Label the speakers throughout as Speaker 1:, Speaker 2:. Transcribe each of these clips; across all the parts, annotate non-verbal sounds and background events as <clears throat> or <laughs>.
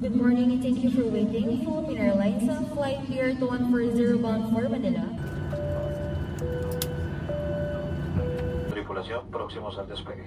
Speaker 1: Good morning and thank you for waiting. Philippine Airlines, uh, flight here to 140 bound for Manila.
Speaker 2: Tripulación, próximos al despegue.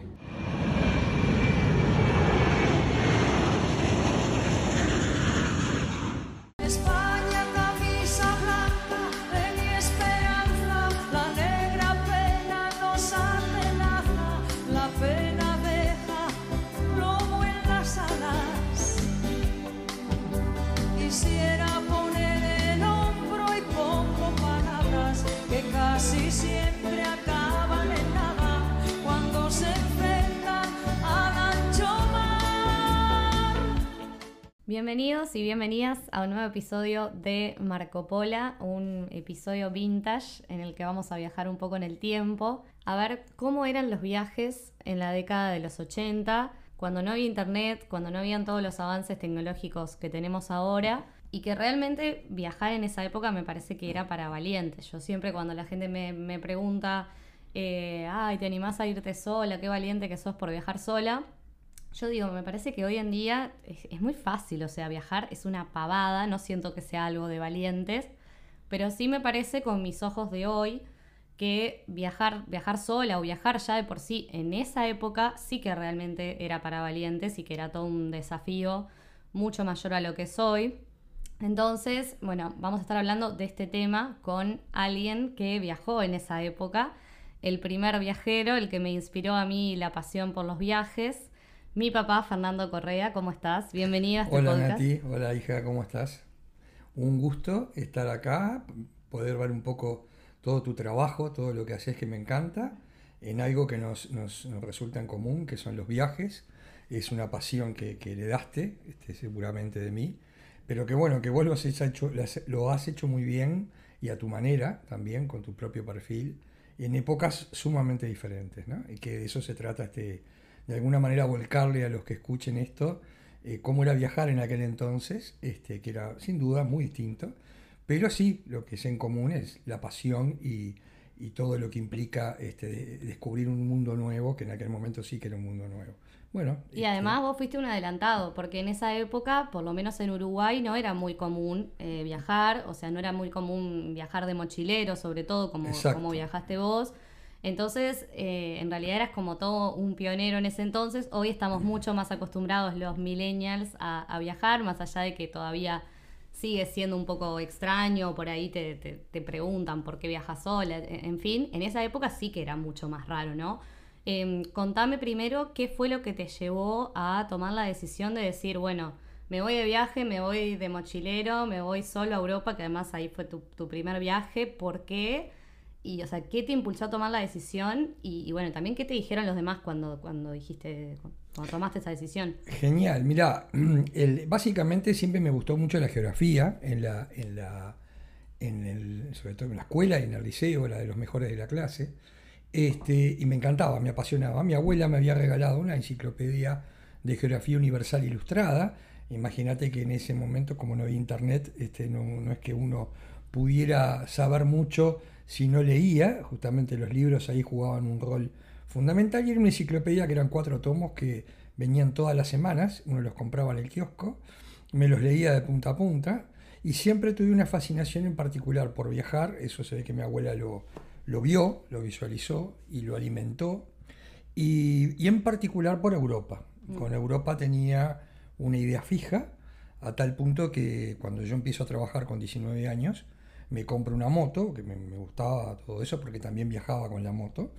Speaker 3: Bienvenidos y bienvenidas a un nuevo episodio de Marco Pola, un episodio vintage en el que vamos a viajar un poco en el tiempo, a ver cómo eran los viajes en la década de los 80, cuando no había internet, cuando no habían todos los avances tecnológicos que tenemos ahora. Y que realmente viajar en esa época me parece que era para valientes. Yo siempre cuando la gente me, me pregunta, eh, ay, ¿te animás a irte sola? Qué valiente que sos por viajar sola. Yo digo, me parece que hoy en día es, es muy fácil, o sea, viajar es una pavada, no siento que sea algo de valientes, pero sí me parece con mis ojos de hoy que viajar, viajar sola o viajar ya de por sí en esa época sí que realmente era para valientes y que era todo un desafío mucho mayor a lo que soy. Entonces, bueno, vamos a estar hablando de este tema con alguien que viajó en esa época, el primer viajero, el que me inspiró a mí la pasión por los viajes, mi papá Fernando Correa, ¿cómo estás? Bienvenido a este
Speaker 4: Hola
Speaker 3: podcast.
Speaker 4: Nati, hola hija, ¿cómo estás? Un gusto estar acá, poder ver un poco todo tu trabajo, todo lo que haces que me encanta, en algo que nos, nos- nos resulta en común, que son los viajes. Es una pasión que, que heredaste, este, seguramente de mí, pero que bueno, que vos lo has hecho, lo has- hecho muy bien y a tu manera también, con tu propio perfil, en épocas sumamente diferentes. Y que de eso se trata este, de alguna manera volcarle a los que escuchen esto eh, cómo era viajar en aquel entonces, este, que era sin duda muy distinto, pero sí lo que es en común es la pasión y, y todo lo que implica este, de- descubrir un mundo nuevo, que en aquel momento sí que era un mundo nuevo. Bueno,
Speaker 3: Y
Speaker 4: este,
Speaker 3: además vos fuiste un adelantado, porque en esa época, por lo menos en Uruguay, no era muy común eh, viajar, o sea, no era muy común viajar de mochilero, sobre todo como,
Speaker 4: Exacto.
Speaker 3: como viajaste vos. Entonces, eh, en realidad eras como todo un pionero en ese entonces. Hoy estamos mucho más acostumbrados los millennials a, a viajar, más allá de que todavía sigue siendo un poco extraño, por ahí te, te- te preguntan por qué viajas sola, en en fin, en esa época sí que era mucho más raro, ¿no? Em, contame primero qué fue lo que te llevó a tomar la decisión de decir, bueno, me voy de viaje, me voy de mochilero, me voy solo a Europa, que además ahí fue tu, primer viaje, ¿por qué? Y, o sea, ¿qué te impulsó a tomar la decisión? Y, bueno, también, ¿qué te dijeron los demás cuando, cuando dijiste, cuando tomaste esa decisión?
Speaker 4: Genial, mira, <clears throat> básicamente siempre me gustó mucho la geografía, en la, en la, en el, sobre todo en la escuela y en el liceo, era de los mejores de la clase, este, y me encantaba, me apasionaba. Mi abuela me había regalado una enciclopedia de geografía universal ilustrada. Imagínate que en ese momento, como no había internet, este, no, no es que uno pudiera saber mucho si no leía, justamente los libros ahí jugaban un rol fundamental y era una enciclopedia que eran cuatro tomos que venían todas las semanas, uno los compraba en el kiosco, me los leía de punta a punta y siempre tuve una fascinación en particular por viajar, eso se ve que mi abuela lo, lo vio, lo visualizó y lo alimentó, y, y en particular por Europa. Con Europa tenía una idea fija, a tal punto que cuando yo empiezo a trabajar con 19 años, me compro una moto, que me, me gustaba todo eso porque también viajaba con la moto,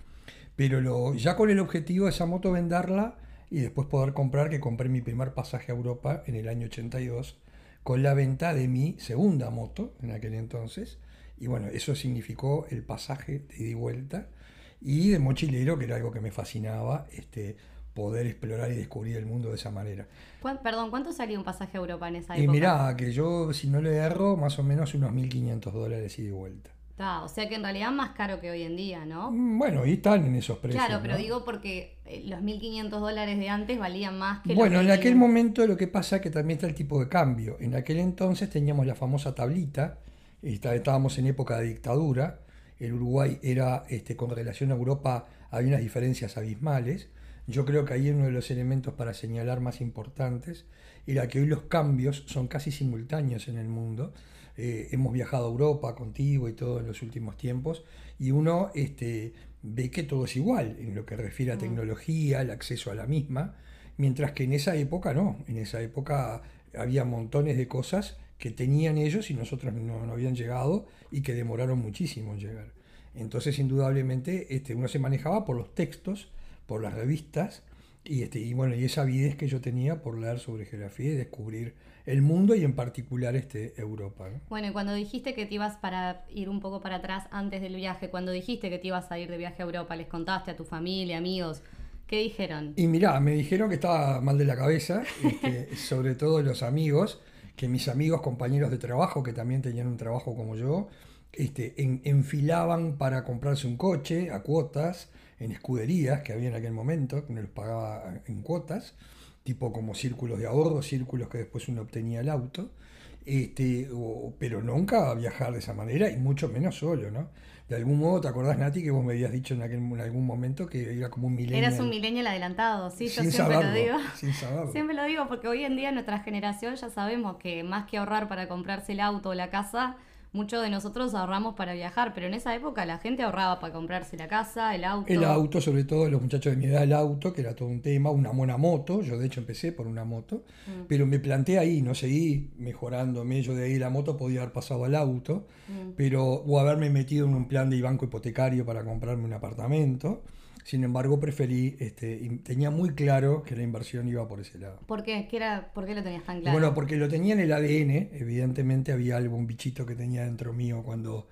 Speaker 4: pero lo, ya con el objetivo de esa moto venderla y después poder comprar, que compré mi primer pasaje a Europa en el año 82, con la venta de mi segunda moto en aquel entonces, y bueno, eso significó el pasaje de ida y vuelta, y de mochilero, que era algo que me fascinaba, este, poder explorar y descubrir el mundo de esa manera.
Speaker 3: ¿Cuán- perdón, ¿cuánto salía un pasaje a Europa en esa
Speaker 4: Y
Speaker 3: época?
Speaker 4: mirá, que yo, si no le erro, más o menos unos 1.500 dólares ida y vuelta.
Speaker 3: Ta, o sea que en realidad más caro que hoy en día, ¿no?
Speaker 4: Mm, Bueno, y están en esos precios.
Speaker 3: Claro, pero
Speaker 4: ¿no?
Speaker 3: digo porque eh, los 1.500 dólares de antes valían más que
Speaker 4: Bueno,
Speaker 3: los
Speaker 4: en aquel
Speaker 3: 1.500.
Speaker 4: momento lo que pasa es que también está el tipo de cambio. En aquel entonces teníamos la famosa tablita, estábamos en época de dictadura, el Uruguay era, este, con relación a Europa, había unas diferencias abismales. yo creo que ahí uno de los elementos para señalar más importantes era que hoy los cambios son casi simultáneos en el mundo. Eh, hemos viajado a Europa contigo y todo en los últimos tiempos y uno este, ve que todo es igual en lo que refiere a tecnología, el acceso a la misma, mientras que en esa época no, en esa época había montones de cosas que tenían ellos y nosotros no, no habían llegado y que demoraron muchísimo en llegar. Entonces, indudablemente, este, uno se manejaba por los textos, por las revistas, y, este, y bueno, y esa avidez que yo tenía por leer sobre geografía y descubrir el mundo y en particular este, Europa. ¿no?
Speaker 3: Bueno, y cuando dijiste que te ibas para ir un poco para atrás antes del viaje, cuando dijiste que te ibas a ir de viaje a Europa, ¿les contaste a tu familia, amigos? ¿Qué dijeron?
Speaker 4: Y mirá, me dijeron que estaba mal de la cabeza, este, <laughs> sobre todo los amigos, que mis amigos, compañeros de trabajo, que también tenían un trabajo como yo, este, en- enfilaban para comprarse un coche a cuotas, en escuderías que había en aquel momento, que uno los pagaba en cuotas, tipo como círculos de ahorro, círculos que después uno obtenía el auto, este, pero nunca viajar de esa manera y mucho menos solo, ¿no? De algún modo, ¿te acordás, Nati, que vos me habías dicho en, aquel, en algún momento que era como un millennial?
Speaker 3: Eras un millennial adelantado, sí, yo siempre
Speaker 4: saberlo,
Speaker 3: lo digo.
Speaker 4: sin saberlo.
Speaker 3: Siempre lo digo porque hoy en día nuestra generación ya sabemos que más que ahorrar para comprarse el auto o la casa, muchos de nosotros ahorramos para viajar, pero en esa época la gente ahorraba para comprarse la casa, el auto.
Speaker 4: El auto, sobre todo los muchachos de mi edad, el auto, que era todo un tema, una buena moto. Yo de hecho empecé por una moto,
Speaker 3: Mm.
Speaker 4: pero me planteé ahí, no seguí mejorándome. Yo de ahí la moto podía haber pasado al auto,
Speaker 3: Mm.
Speaker 4: pero o haberme metido en un plan de banco hipotecario para comprarme un apartamento. Sin embargo, preferí, este, tenía muy claro que la inversión iba por ese lado.
Speaker 3: ¿Por qué? ¿Qué era, ¿Por qué lo tenías tan claro?
Speaker 4: Bueno, porque lo tenía en el ADN, evidentemente había algo, un bichito que tenía dentro mío cuando,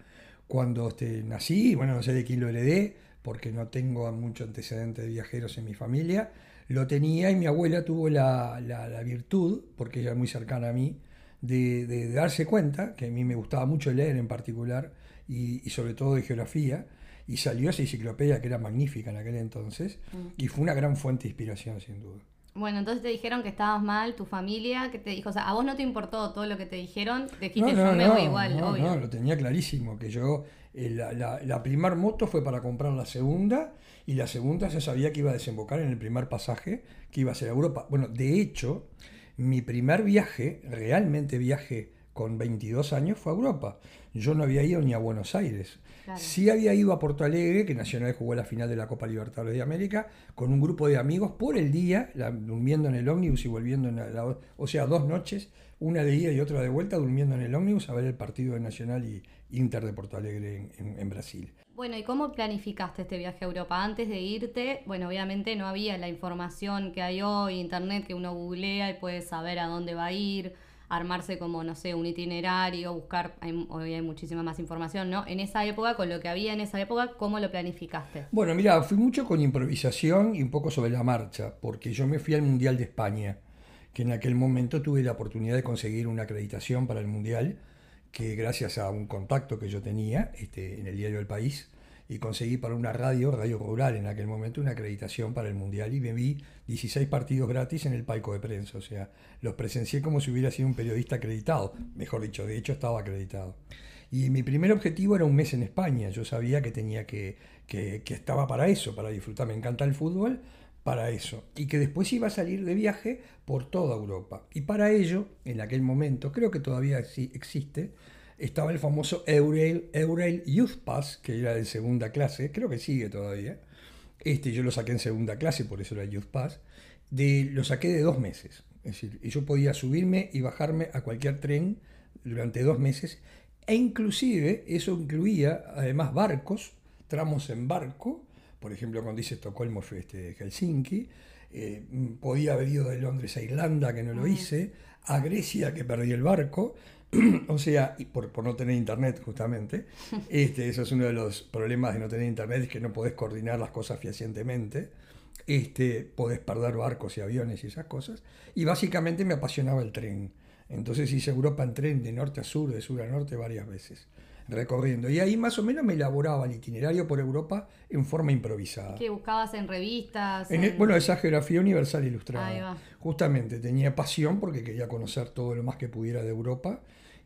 Speaker 4: cuando este, nací, bueno, no sé de quién lo heredé, porque no tengo mucho antecedente de viajeros en mi familia, lo tenía y mi abuela tuvo la, la- la virtud, porque ella es muy cercana a mí, de, de darse cuenta que a mí me gustaba mucho leer en particular, y, y sobre todo de geografía, y salió esa enciclopedia que era magnífica en aquel entonces, y fue una gran fuente de inspiración, sin duda.
Speaker 3: Bueno, entonces te dijeron que estabas mal, tu familia, que te dijo, o sea, a vos no te importó todo lo que te dijeron, dijiste, yo me voy igual,
Speaker 4: no,
Speaker 3: obvio.
Speaker 4: no, lo tenía clarísimo, que yo, eh, la, la, la primer moto fue para comprar la segunda, y la segunda ya sabía que iba a desembocar en el primer pasaje, que iba a ser a Europa. Bueno, de hecho, mi primer viaje, realmente viaje con 22 años, fue a Europa. Yo no había ido ni a Buenos Aires.
Speaker 3: Claro.
Speaker 4: Sí había ido a Porto Alegre, que Nacional jugó la final de la Copa Libertadores de América, con un grupo de amigos por el día, la- durmiendo en el ómnibus y volviendo en la, la- o sea, dos noches, una de ida y otra de vuelta, durmiendo en el ómnibus a ver el partido de Nacional y Inter de Porto Alegre en, en- en Brasil.
Speaker 3: Bueno, ¿y cómo planificaste este viaje a Europa? Antes de irte, bueno, obviamente no había la información que hay hoy, internet que uno googlea y puede saber a dónde va a ir, armarse como, no sé, un itinerario, buscar, hoy hay muchísima más información, ¿no? En esa época, con lo que había en esa época, ¿cómo lo planificaste?
Speaker 4: Bueno, mira, fui mucho con improvisación y un poco sobre la marcha, porque yo me fui al Mundial de España, que en aquel momento tuve la oportunidad de conseguir una acreditación para el Mundial, que gracias a un contacto que yo tenía este, en el diario El País, y conseguí para una radio, Radio Rural en aquel momento, una acreditación para el Mundial y me vi 16 partidos gratis en el palco de prensa, o sea, los presencié como si hubiera sido un periodista acreditado, mejor dicho, de hecho estaba acreditado. Y mi primer objetivo era un mes en España. Yo sabía que tenía que, que, estaba para eso, para disfrutar. Me encanta el fútbol, para eso. Y que después iba a salir de viaje por toda Europa. Y para ello, en aquel momento, creo que todavía existe, estaba el famoso Eurail, Eurail Youth Pass, que era de segunda clase, creo que sigue todavía. Este, yo lo saqué en segunda clase, por eso era Youth Pass. De, lo saqué de dos meses. Es decir, y yo podía subirme y bajarme a cualquier tren durante dos meses. E inclusive eso incluía además barcos, tramos en barco. Por ejemplo, cuando hice Estocolmo fue este, Helsinki. Eh, podía haber ido de Londres a Irlanda, que no lo hice. A Grecia, que perdí el barco. <clears throat> o sea, por, por no tener internet justamente, <laughs> este, eso es uno de los problemas de no tener internet, es que no podés coordinar las cosas fehacientemente, este, podés perder barcos y aviones y esas cosas, y básicamente me apasionaba el tren. Entonces hice Europa en tren de norte a sur, de sur a norte varias veces, recorriendo. Y ahí más o menos me elaboraba el itinerario por Europa en forma improvisada.
Speaker 3: ¿Qué buscabas en revistas?
Speaker 4: En el-
Speaker 3: en-
Speaker 4: bueno, esa geografía universal ilustrada.
Speaker 3: Ahí va.
Speaker 4: Justamente tenía pasión porque quería conocer todo lo más que pudiera de Europa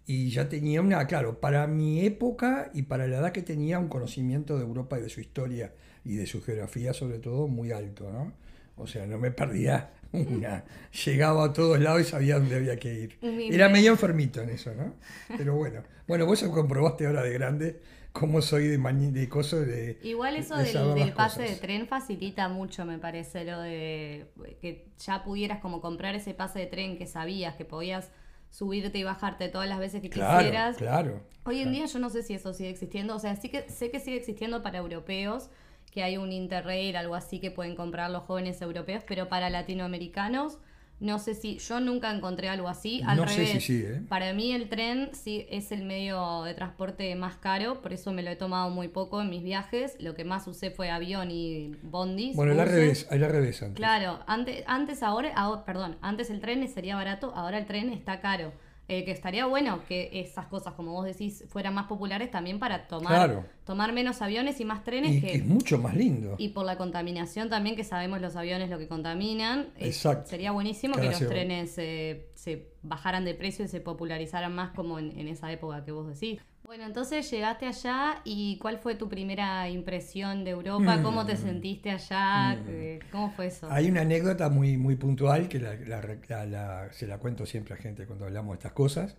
Speaker 4: y ya tenía una, claro, para mi época y para la edad que tenía un conocimiento de Europa y de su historia y de su geografía sobre todo muy alto, ¿no? O sea, no me perdía una. Llegaba a todos lados y sabía dónde había que ir. Era
Speaker 3: me-
Speaker 4: medio enfermito en eso, ¿no? Pero bueno. Bueno, vos comprobaste ahora de grande cómo soy de, mañi- de cosas de...
Speaker 3: Igual eso
Speaker 4: de
Speaker 3: del, pase
Speaker 4: cosas.
Speaker 3: de tren facilita mucho, me parece, lo de que ya pudieras como comprar ese pase de tren que sabías que podías subirte y bajarte todas las veces que
Speaker 4: Claro,
Speaker 3: quisieras.
Speaker 4: claro.
Speaker 3: Hoy en
Speaker 4: claro.
Speaker 3: día yo no sé si eso sigue existiendo, o sea, sí que sé que sigue existiendo para europeos, que hay un interrail, algo así que pueden comprar los jóvenes europeos, pero para latinoamericanos no sé si yo nunca encontré algo así, al
Speaker 4: No sé
Speaker 3: revés.
Speaker 4: si sigue, ¿eh?
Speaker 3: Para mí el tren sí es el medio de transporte más caro, por eso me lo he tomado muy poco en mis viajes, lo que más usé fue avión y bondis.
Speaker 4: Bueno, al
Speaker 3: buses.
Speaker 4: revés, al revés antes.
Speaker 3: Claro, antes, antes ahora, ahora- perdón, antes el tren sería barato, ahora el tren está caro. Eh, que estaría bueno que esas cosas, como vos decís, fueran más populares también para tomar,
Speaker 4: Claro.
Speaker 3: tomar menos aviones y más trenes
Speaker 4: Y
Speaker 3: que,
Speaker 4: que es mucho más lindo.
Speaker 3: y por la contaminación también, que sabemos los aviones lo que contaminan. eh,
Speaker 4: Exacto.
Speaker 3: sería buenísimo
Speaker 4: Que
Speaker 3: los trenes eh, se bajaran de precio y se popularizaran más como en, en esa época que vos decís. Bueno, entonces llegaste allá y ¿cuál fue tu primera impresión de Europa? ¿Cómo te sentiste allá? Eh, ¿Cómo fue eso?
Speaker 4: Mm. Hay una anécdota muy, muy puntual que la- la- la- la- se la cuento siempre a gente cuando hablamos de estas cosas,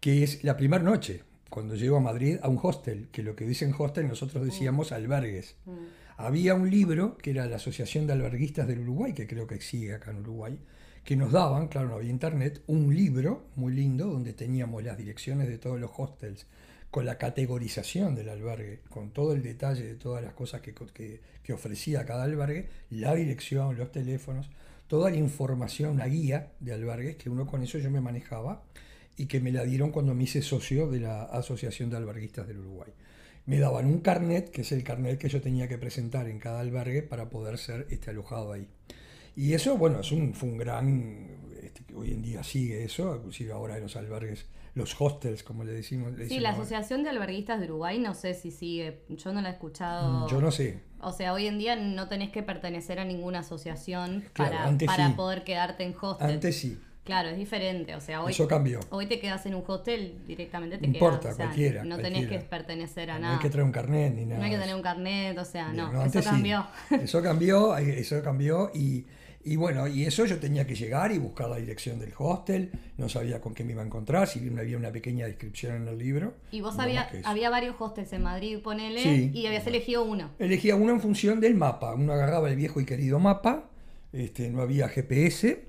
Speaker 4: que es la primera noche, cuando llego a Madrid, a un hostel, que lo que dicen hostel nosotros decíamos albergues.
Speaker 3: Mm.
Speaker 4: Había un libro que era la Asociación de Alberguistas del Uruguay, que creo que sigue acá en Uruguay, que nos daban, claro, no había internet, un libro muy lindo donde teníamos las direcciones de todos los hostels, con la categorización del albergue, con todo el detalle de todas las cosas que, que- que ofrecía cada albergue, la dirección, los teléfonos, toda la información, una guía de albergues, que uno con eso yo me manejaba y que me la dieron cuando me hice socio de la Asociación de Alberguistas del Uruguay. Me daban un carnet, que es el carnet que yo tenía que presentar en cada albergue para poder ser este, alojado ahí. Y eso, bueno, es un, fue un gran, este, hoy en día sigue eso, inclusive ahora en los albergues, los hostels, como le decimos. le
Speaker 3: Sí, la
Speaker 4: ahora.
Speaker 3: Asociación de Alberguistas de Uruguay, no sé si sigue, yo no la he escuchado.
Speaker 4: Mm, Yo no sé.
Speaker 3: O sea, hoy en día no tenés que pertenecer a ninguna asociación
Speaker 4: Claro,
Speaker 3: para, para
Speaker 4: sí.
Speaker 3: poder quedarte en hostel.
Speaker 4: Antes sí,
Speaker 3: Claro, es diferente. O sea, hoy,
Speaker 4: eso cambió.
Speaker 3: hoy te quedas en un hostel, directamente te
Speaker 4: No
Speaker 3: quedas.
Speaker 4: importa,
Speaker 3: o sea,
Speaker 4: cualquiera,
Speaker 3: No tenés
Speaker 4: cualquiera.
Speaker 3: que pertenecer a
Speaker 4: No
Speaker 3: nada.
Speaker 4: hay que traer un carnet ni nada.
Speaker 3: No hay que tener un carnet, o sea, no,
Speaker 4: no,
Speaker 3: eso
Speaker 4: sí.
Speaker 3: cambió.
Speaker 4: Eso cambió, eso cambió y, y bueno, y eso yo tenía que llegar y buscar la dirección del hostel, no sabía con qué me iba a encontrar, si bien había una pequeña descripción en el libro.
Speaker 3: Y vos
Speaker 4: no
Speaker 3: había, había varios hostels en Madrid, ponele,
Speaker 4: Sí.
Speaker 3: y habías elegido uno.
Speaker 4: Elegía uno en función del mapa, uno agarraba el viejo y querido mapa, este, no había GPS,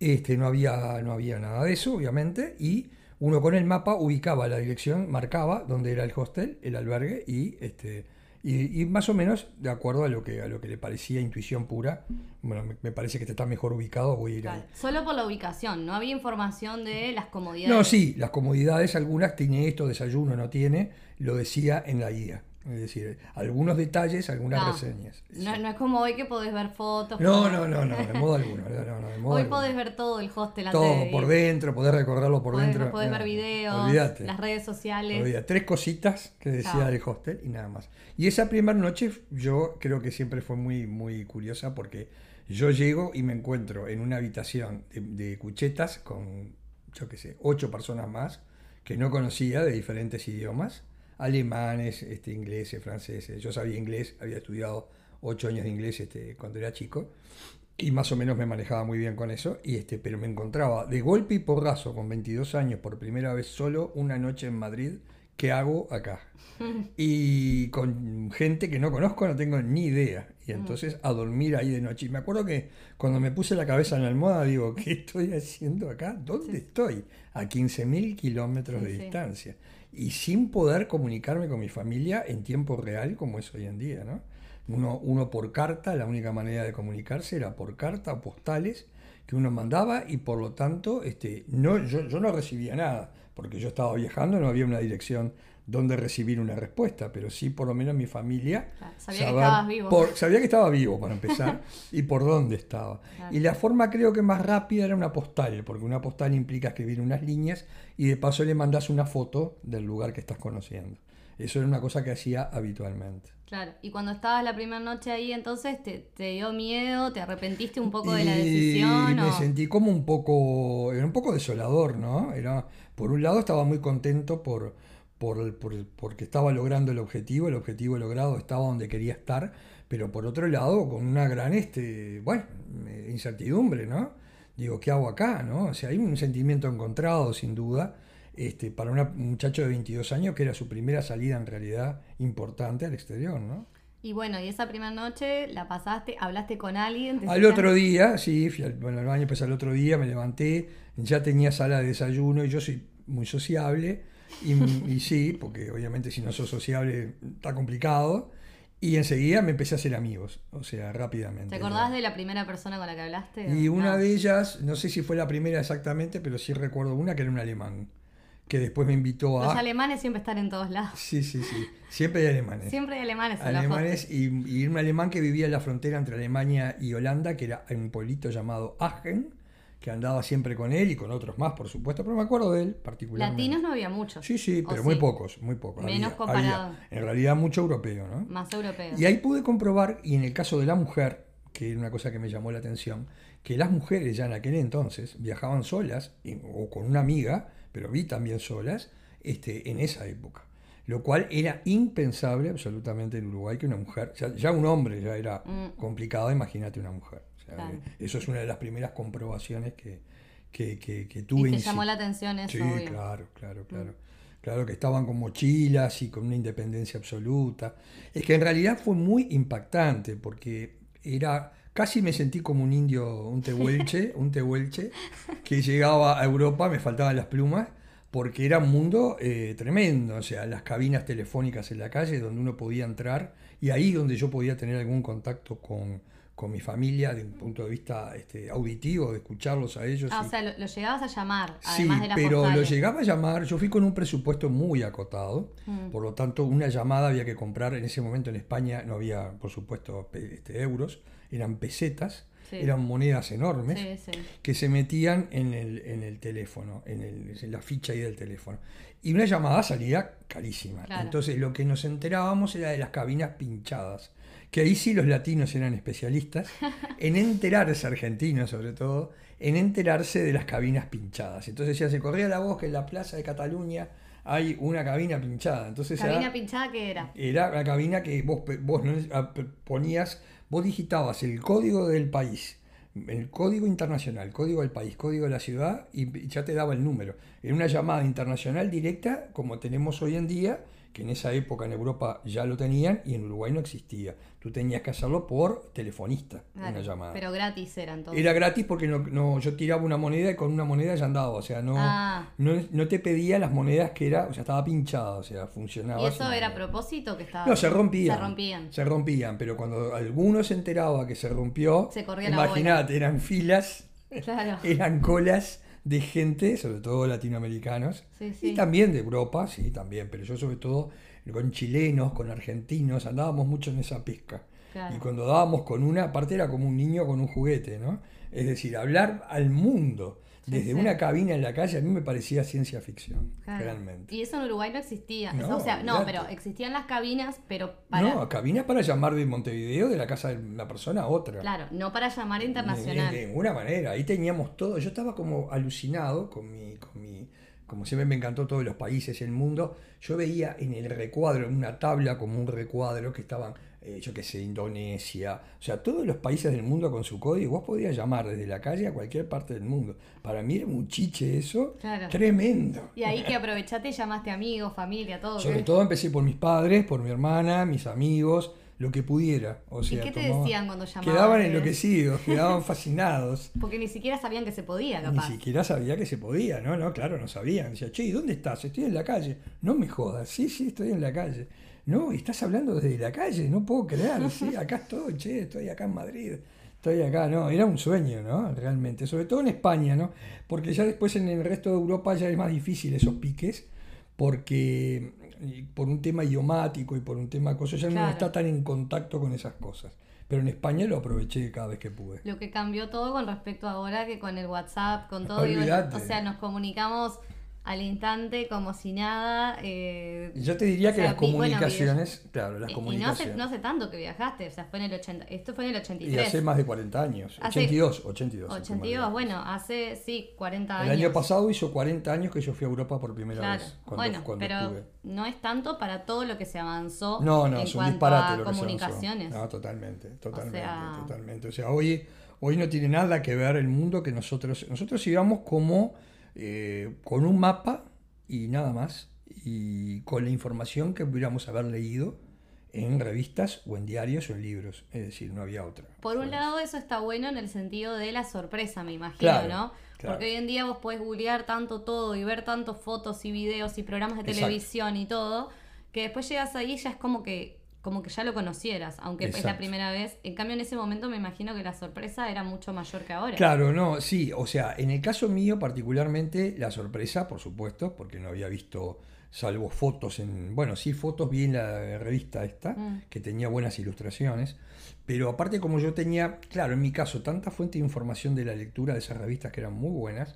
Speaker 4: este, no, había, no había nada de eso, obviamente, y uno con el mapa ubicaba la dirección, marcaba dónde era el hostel, el albergue, y, este, y, y más o menos de acuerdo a lo que, a lo que le parecía intuición pura, bueno, me, me parece que te está mejor ubicado, voy a ir.
Speaker 3: Solo por la ubicación, no había información de las comodidades.
Speaker 4: No, sí, las comodidades, algunas tiene esto, desayuno no tiene, lo decía en la guía. Es decir, algunos detalles, algunas
Speaker 3: No.
Speaker 4: reseñas.
Speaker 3: No, no es como hoy que podés ver fotos.
Speaker 4: No,
Speaker 3: podés-
Speaker 4: no, no, no, de modo alguno. No, modo
Speaker 3: Hoy
Speaker 4: alguno.
Speaker 3: podés ver todo el hostel antes
Speaker 4: Todo
Speaker 3: de
Speaker 4: por dentro, poder recordarlo por
Speaker 3: Podés-
Speaker 4: dentro.
Speaker 3: podés ver videos, las redes sociales.
Speaker 4: Tres cositas que decía
Speaker 3: Chao.
Speaker 4: el hostel y nada más. Y esa primera noche yo creo que siempre fue muy, muy curiosa porque yo llego y me encuentro en una habitación de, de cuchetas con, yo qué sé, ocho personas más que no conocía de diferentes idiomas, alemanes, este, ingleses, franceses. Yo sabía inglés, había estudiado ocho años de inglés este, cuando era chico y más o menos me manejaba muy bien con eso, y este, pero me encontraba de golpe y porrazo con 22 años por primera vez solo una noche en Madrid, ¿qué hago acá? <laughs> Y con gente que no conozco, no tengo ni idea. Y entonces a dormir ahí de noche. Y me acuerdo que cuando me puse la cabeza en la almohada, digo, ¿qué estoy haciendo acá? ¿Dónde estoy? A 15.000 kilómetros
Speaker 3: Sí,
Speaker 4: de
Speaker 3: sí.
Speaker 4: Y sin poder comunicarme con mi familia en tiempo real como es hoy en día, ¿no? Uno, uno por carta, la única manera de comunicarse era por carta postales que uno mandaba y por lo tanto este, no, yo, yo no recibía nada, porque yo estaba viajando, no había una dirección donde recibir una respuesta, pero sí por lo menos mi familia
Speaker 3: Claro, sabía que
Speaker 4: saber
Speaker 3: estabas vivo.
Speaker 4: por- sabía que estaba vivo para empezar <laughs> y por dónde estaba.
Speaker 3: Claro.
Speaker 4: Y la forma creo que más rápida era una postal, porque una postal implica escribir unas líneas y de paso le mandas una foto del lugar que estás conociendo. Eso era una cosa que hacía habitualmente.
Speaker 3: Claro, y cuando estabas la primera noche ahí, entonces te, te dio miedo, te arrepentiste un poco de la decisión.
Speaker 4: me
Speaker 3: o-
Speaker 4: sentí como un poco, era un poco desolador, ¿no? Era, por un lado estaba muy contento por, por, porque estaba logrando el objetivo, el objetivo logrado estaba donde quería estar, pero por otro lado con una gran, este, bueno, eh, incertidumbre, ¿no? Digo, ¿qué hago acá, no? O sea, hay un sentimiento encontrado, sin duda, este, para un muchacho de 22 años que era su primera salida en realidad importante al exterior, ¿no?
Speaker 3: Y bueno, y esa primera noche la pasaste, hablaste con alguien.
Speaker 4: Al otro día, sí, fui al, bueno, al baño, pues al otro día me levanté, ya tenía sala de desayuno y yo soy muy sociable. Y, y sí, porque obviamente si no sos sociable está complicado. Y enseguida me empecé a hacer amigos, o sea, rápidamente.
Speaker 3: ¿Te acordás de la primera persona con la que hablaste?
Speaker 4: Y una de ellas, no sé si fue la primera exactamente, pero sí recuerdo una que era un alemán, que después me invitó
Speaker 3: Los
Speaker 4: a...
Speaker 3: alemanes siempre están en todos lados.
Speaker 4: Sí, sí, sí, siempre hay alemanes.
Speaker 3: Siempre hay alemanes en
Speaker 4: alemanes y, y un alemán que vivía en la frontera entre Alemania y Holanda, que era en un pueblito llamado Aachen, que andaba siempre con él y con otros más, por supuesto, pero me acuerdo de él particularmente.
Speaker 3: Latinos no había muchos.
Speaker 4: Sí, sí,
Speaker 3: ¿O
Speaker 4: pero muy
Speaker 3: sí?
Speaker 4: pocos, muy pocos.
Speaker 3: Menos
Speaker 4: Había-
Speaker 3: comparado.
Speaker 4: había, en realidad mucho europeo, ¿no?
Speaker 3: Más europeos.
Speaker 4: Y ahí pude comprobar, y en el caso de la mujer, que era una cosa que me llamó la atención, que las mujeres ya en aquel entonces viajaban solas o con una amiga, pero vi también solas, este, en esa época. Lo cual era impensable absolutamente en Uruguay que una mujer, ya, ya un hombre ya era
Speaker 3: Mm.
Speaker 4: complicado, imagínate una mujer. O sea,
Speaker 3: Claro.
Speaker 4: Eso es una de las primeras comprobaciones que, que, que- que
Speaker 3: y
Speaker 4: tuve.
Speaker 3: te llamó la atención eso,
Speaker 4: Sí,
Speaker 3: obvio.
Speaker 4: claro, claro, claro. Claro que estaban con mochilas y con una independencia absoluta. Es que en realidad fue muy impactante porque era casi me sentí como un indio, un tehuelche, <laughs> un tehuelche que llegaba a Europa, me faltaban las plumas porque era un mundo eh, tremendo, o sea, las cabinas telefónicas en la calle donde uno podía entrar y ahí donde yo podía tener algún contacto con, con mi familia desde un punto de vista este, auditivo, de escucharlos a ellos.
Speaker 3: Ah,
Speaker 4: y-
Speaker 3: o sea, lo, lo llegabas a llamar,
Speaker 4: Sí,
Speaker 3: además de la
Speaker 4: pero lo
Speaker 3: postales.
Speaker 4: llegaba a llamar, yo fui con un presupuesto muy acotado,
Speaker 3: Mm.
Speaker 4: por lo tanto una llamada había que comprar, en ese momento en España no había, por supuesto, este, euros, eran pesetas,
Speaker 3: Sí.
Speaker 4: eran monedas enormes
Speaker 3: Sí, sí.
Speaker 4: que se metían en el, en el teléfono, en, el- en la ficha ahí del teléfono. Y una llamada salía carísima.
Speaker 3: Claro.
Speaker 4: Entonces lo que nos enterábamos era de las cabinas pinchadas. Que ahí sí los latinos eran especialistas <laughs> en enterarse, argentinos sobre todo, en enterarse de las cabinas pinchadas. Entonces ya se corría la voz que en la plaza de Cataluña hay una cabina pinchada. Entonces
Speaker 3: ¿Cabina pinchada qué era?
Speaker 4: era la cabina que vos, vos no- a- pe- ponías, vos digitabas el código del país, el código internacional, código del país, código de la ciudad y ya te daba el número. Era una llamada internacional directa como tenemos hoy en día, que en esa época en Europa ya lo tenían y en Uruguay no existía. Tú tenías que hacerlo por telefonista,
Speaker 3: Claro,
Speaker 4: una llamada.
Speaker 3: Pero gratis era entonces.
Speaker 4: Era gratis porque no, no- yo tiraba una moneda y con una moneda ya andaba, o sea, no,
Speaker 3: Ah.
Speaker 4: no, no te pedía las monedas que era, o sea, estaba pinchada, o sea, funcionaba.
Speaker 3: ¿Y eso era a propósito que estaba?
Speaker 4: No, se rompían.
Speaker 3: Se rompían.
Speaker 4: Se rompían, pero cuando alguno se enteraba que se rompió,
Speaker 3: Se corría la
Speaker 4: imagínate, eran filas,
Speaker 3: Claro. <laughs>
Speaker 4: eran colas de gente, sobre todo latinoamericanos,
Speaker 3: Sí, sí.
Speaker 4: y también de Europa, sí, también, pero yo sobre todo con chilenos, con argentinos, andábamos mucho en esa pesca.
Speaker 3: Claro.
Speaker 4: Y cuando dábamos con una, aparte era como un niño con un juguete, ¿no? Es decir, hablar al mundo desde
Speaker 3: sí.
Speaker 4: una cabina en la calle a mí me parecía ciencia ficción,
Speaker 3: Claro.
Speaker 4: realmente.
Speaker 3: Y eso en Uruguay no existía.
Speaker 4: No,
Speaker 3: o sea, no, pero existían las cabinas, pero para.
Speaker 4: No, cabinas para llamar de Montevideo de la casa de una persona a otra.
Speaker 3: Claro, no para llamar
Speaker 4: De,
Speaker 3: internacional.
Speaker 4: de ninguna manera. Ahí teníamos todo. Yo estaba como alucinado con mi, con mi. Como siempre me encantó todos los países el mundo. Yo veía en el recuadro, en una tabla como un recuadro, que estaban, eh, yo qué sé, Indonesia. O sea, todos los países del mundo con su código. Vos podías llamar desde la calle a cualquier parte del mundo. Para mí era un chiche eso.
Speaker 3: Claro.
Speaker 4: Tremendo.
Speaker 3: Y ahí que aprovechaste y llamaste amigos, familia, todo.
Speaker 4: Sobre
Speaker 3: ¿qué?
Speaker 4: todo empecé por mis padres, por mi hermana, mis amigos, lo que pudiera. O sea,
Speaker 3: qué te decían cuando llamaban?
Speaker 4: Quedaban
Speaker 3: ¿Qué?
Speaker 4: enloquecidos, quedaban fascinados. <laughs>
Speaker 3: Porque ni siquiera sabían que se podía,
Speaker 4: Ni
Speaker 3: capaz.
Speaker 4: siquiera sabía que se podía, ¿no? No, claro, no sabían. Decía, che, ¿y dónde estás? Estoy en la calle. No me jodas. Sí, sí, estoy en la calle. No, y estás hablando desde la calle, no puedo creer. Sí, <laughs> acá estoy, che, estoy acá en Madrid. Estoy acá, no, era un sueño, ¿no? Realmente, sobre todo en España, ¿no? Porque ya después en el resto de Europa ya es más difícil esos piques, porque y por un tema idiomático y por un tema cosas, ya no está tan en contacto con esas cosas. Pero en España lo aproveché cada vez que pude.
Speaker 3: Lo que cambió todo con respecto a ahora que con el WhatsApp, con todo. digo, o sea, nos comunicamos al instante, como si nada. eh,
Speaker 4: Y yo te diría
Speaker 3: o
Speaker 4: que
Speaker 3: sea,
Speaker 4: las
Speaker 3: bueno,
Speaker 4: comunicaciones, claro, las
Speaker 3: y- y no hace,
Speaker 4: comunicaciones.
Speaker 3: no hace tanto que viajaste, o sea, fue en el 80, esto fue en el
Speaker 4: y
Speaker 3: 83.
Speaker 4: hace más de 40 años.
Speaker 3: Hace-
Speaker 4: 82, 82. si tú
Speaker 3: 82,
Speaker 4: mal
Speaker 3: bueno, hace, sí, 40
Speaker 4: El
Speaker 3: años.
Speaker 4: año pasado hizo 40 años que yo fui a Europa por primera
Speaker 3: Claro,
Speaker 4: vez. Cuando,
Speaker 3: bueno,
Speaker 4: cuando
Speaker 3: pero
Speaker 4: estuve.
Speaker 3: no es tanto para todo lo que se avanzó
Speaker 4: No, no,
Speaker 3: en
Speaker 4: es un
Speaker 3: cuanto
Speaker 4: disparate
Speaker 3: a
Speaker 4: lo que se avanzó.
Speaker 3: comunicaciones.
Speaker 4: No, totalmente, totalmente,
Speaker 3: sea-
Speaker 4: totalmente. O sea, hoy, hoy no tiene nada que ver el mundo que nosotros. Nosotros íbamos como eh, con un mapa y nada más. Y con la información que pudiéramos haber leído en revistas o en diarios o en libros. Es decir, no había otra.
Speaker 3: Por un lado, eso está bueno en el sentido de la sorpresa, me imagino,
Speaker 4: Claro,
Speaker 3: ¿no?
Speaker 4: claro.
Speaker 3: Porque hoy en día vos podés googlear tanto todo y ver tantas fotos y videos y programas de
Speaker 4: Exacto.
Speaker 3: televisión y todo, que después llegas ahí y ya es como que como que ya lo conocieras, aunque es la primera vez. En cambio, en ese momento me imagino que la sorpresa era mucho mayor que ahora.
Speaker 4: Claro, no, sí, o sea, en el caso mío particularmente, la sorpresa, por supuesto, porque no había visto, salvo fotos en, bueno, sí, fotos vi en la revista esta,
Speaker 3: Mm.
Speaker 4: que tenía buenas ilustraciones, pero aparte como yo tenía, claro, en mi caso, tanta fuente de información de la lectura de esas revistas que eran muy buenas,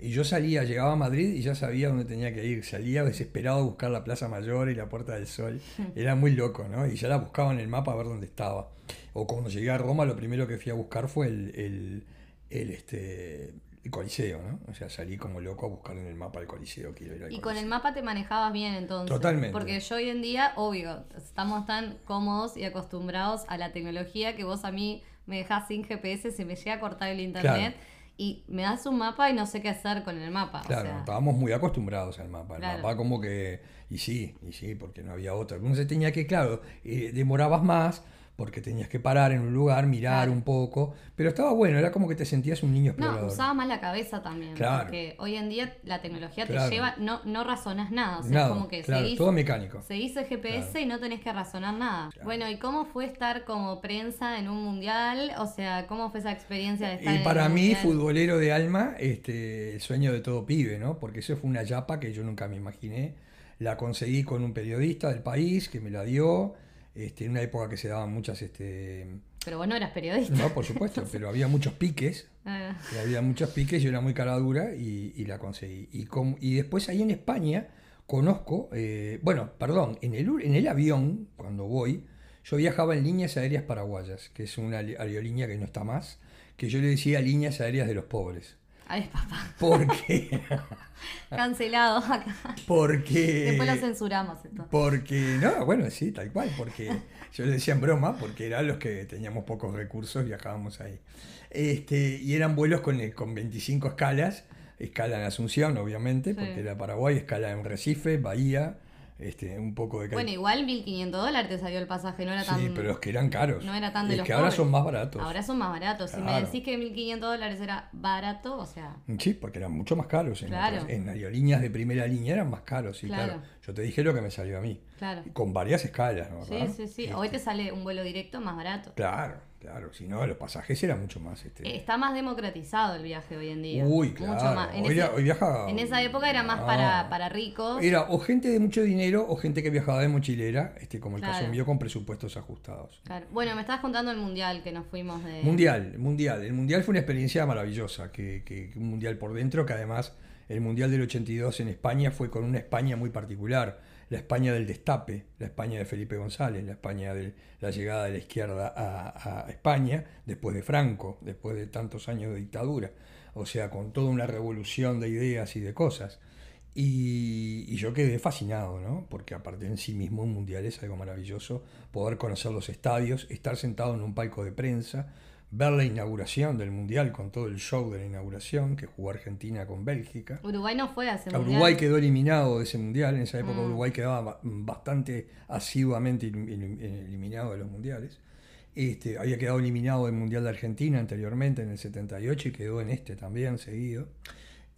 Speaker 4: y yo salía, llegaba a Madrid y ya sabía dónde tenía que ir, salía desesperado a buscar la Plaza Mayor y la Puerta del Sol, <laughs> era muy loco, ¿no? Y ya la buscaba en el mapa a ver dónde estaba. O cuando llegué a Roma, lo primero que fui a buscar fue el, el, el, este, el Coliseo, ¿no? O sea, salí como loco a buscar en el mapa el Coliseo. Quiero ir al
Speaker 3: Y con el mapa te manejabas bien entonces.
Speaker 4: Totalmente.
Speaker 3: Porque yo hoy en día, obvio, estamos tan cómodos y acostumbrados a la tecnología que vos a mí me dejás sin GPS, se me llega a cortar el internet y me das un mapa y no sé qué hacer con el mapa. o
Speaker 4: Claro,
Speaker 3: sea,
Speaker 4: estábamos muy acostumbrados al mapa. El
Speaker 3: Claro.
Speaker 4: mapa como que... Y sí, y sí, porque no había otra. Entonces tenía que, claro, eh, demorabas más porque tenías que parar en un lugar, mirar
Speaker 3: Claro.
Speaker 4: un poco. Pero estaba bueno, era como que te sentías un niño
Speaker 3: no,
Speaker 4: explorador.
Speaker 3: usaba más la cabeza también.
Speaker 4: Claro.
Speaker 3: Porque hoy en día la tecnología
Speaker 4: Claro.
Speaker 3: te lleva, no, no razonas nada. O sea,
Speaker 4: Nada,
Speaker 3: es como que
Speaker 4: claro,
Speaker 3: seguís,
Speaker 4: todo mecánico.
Speaker 3: seguís el GPS y no tenés que razonar nada. Bueno, ¿y cómo fue estar como prensa en un mundial? O sea, ¿cómo fue esa experiencia de estar
Speaker 4: Y
Speaker 3: en
Speaker 4: para mí,
Speaker 3: mundial?
Speaker 4: futbolero de alma, este, el sueño de todo pibe, ¿no? Porque eso fue una yapa que yo nunca me imaginé. La conseguí con un periodista del país que me la dio, este, en una época que se daban muchas, este,
Speaker 3: Pero vos no eras periodista.
Speaker 4: no, por supuesto, <laughs> pero había muchos piques,
Speaker 3: Ah,
Speaker 4: y había muchos piques, yo era muy cara dura y, y la conseguí. Y, com- y después ahí en España conozco, eh, bueno, perdón, en el, en el avión, cuando voy, yo viajaba en líneas aéreas paraguayas, que es una aerolínea que no está más, que yo le decía líneas aéreas de los pobres.
Speaker 3: Ay, papá.
Speaker 4: Porque, <laughs>
Speaker 3: Cancelado acá.
Speaker 4: porque,
Speaker 3: Después lo censuramos esto.
Speaker 4: porque, no, bueno, sí, tal cual, porque yo le decía en broma, porque eran los que teníamos pocos recursos, viajábamos ahí. Este, y eran vuelos con, eh, con 25 escalas, escala en Asunción, obviamente,
Speaker 3: Sí.
Speaker 4: porque era Paraguay, escala en Recife, Bahía, este, un poco de
Speaker 3: Bueno, igual 1500 dólares te salió el pasaje, no era tan.
Speaker 4: Sí, pero es que eran caros.
Speaker 3: no era tan de
Speaker 4: es
Speaker 3: los
Speaker 4: que ahora son más baratos.
Speaker 3: Ahora son más baratos. Si me
Speaker 4: Claro.
Speaker 3: decís que 1500 dólares era barato, o sea.
Speaker 4: Sí, porque eran mucho más caros. En,
Speaker 3: Claro.
Speaker 4: otras- en aerolíneas de primera línea eran más caros, sí, claro.
Speaker 3: Claro.
Speaker 4: Yo te dije lo que me salió a mí.
Speaker 3: Claro.
Speaker 4: Con varias escalas, ¿no?
Speaker 3: Sí, sí, sí.
Speaker 4: Este,
Speaker 3: Hoy te sale un vuelo directo más barato.
Speaker 4: Claro, claro. Si no, los pasajes eran mucho más. Este...
Speaker 3: Está más democratizado el viaje hoy en día.
Speaker 4: Uy,
Speaker 3: Mucho
Speaker 4: claro.
Speaker 3: más. En,
Speaker 4: Hoy,
Speaker 3: ese-
Speaker 4: hoy viaja.
Speaker 3: en esa época era más
Speaker 4: Ah.
Speaker 3: para, para ricos.
Speaker 4: Era o gente de mucho dinero o gente que viajaba de mochilera, este, como el caso mío, con presupuestos ajustados.
Speaker 3: Claro. Bueno, me estabas contando el mundial que nos fuimos de.
Speaker 4: Mundial, mundial. El mundial fue una experiencia maravillosa, que, que- que un mundial por dentro, que además el mundial del 82 en España fue con una España muy particular, la España del destape, la España de Felipe González, la España de la llegada de la izquierda a, España después de Franco, después de tantos años de dictadura, o sea, con toda una revolución de ideas y de cosas. Y, y yo quedé fascinado, ¿no? Porque aparte en sí mismo un mundial es algo maravilloso, poder conocer los estadios, estar sentado en un palco de prensa, ver la inauguración del mundial con todo el show de la inauguración que jugó Argentina con Bélgica.
Speaker 3: Uruguay no fue a ese
Speaker 4: A
Speaker 3: mundial.
Speaker 4: Uruguay quedó eliminado de ese mundial, en esa época
Speaker 3: Mm.
Speaker 4: Uruguay quedaba ba- bastante asiduamente elim- elim- eliminado de los mundiales. Este, había quedado eliminado del Mundial de Argentina anteriormente en el 78 y quedó en este también seguido.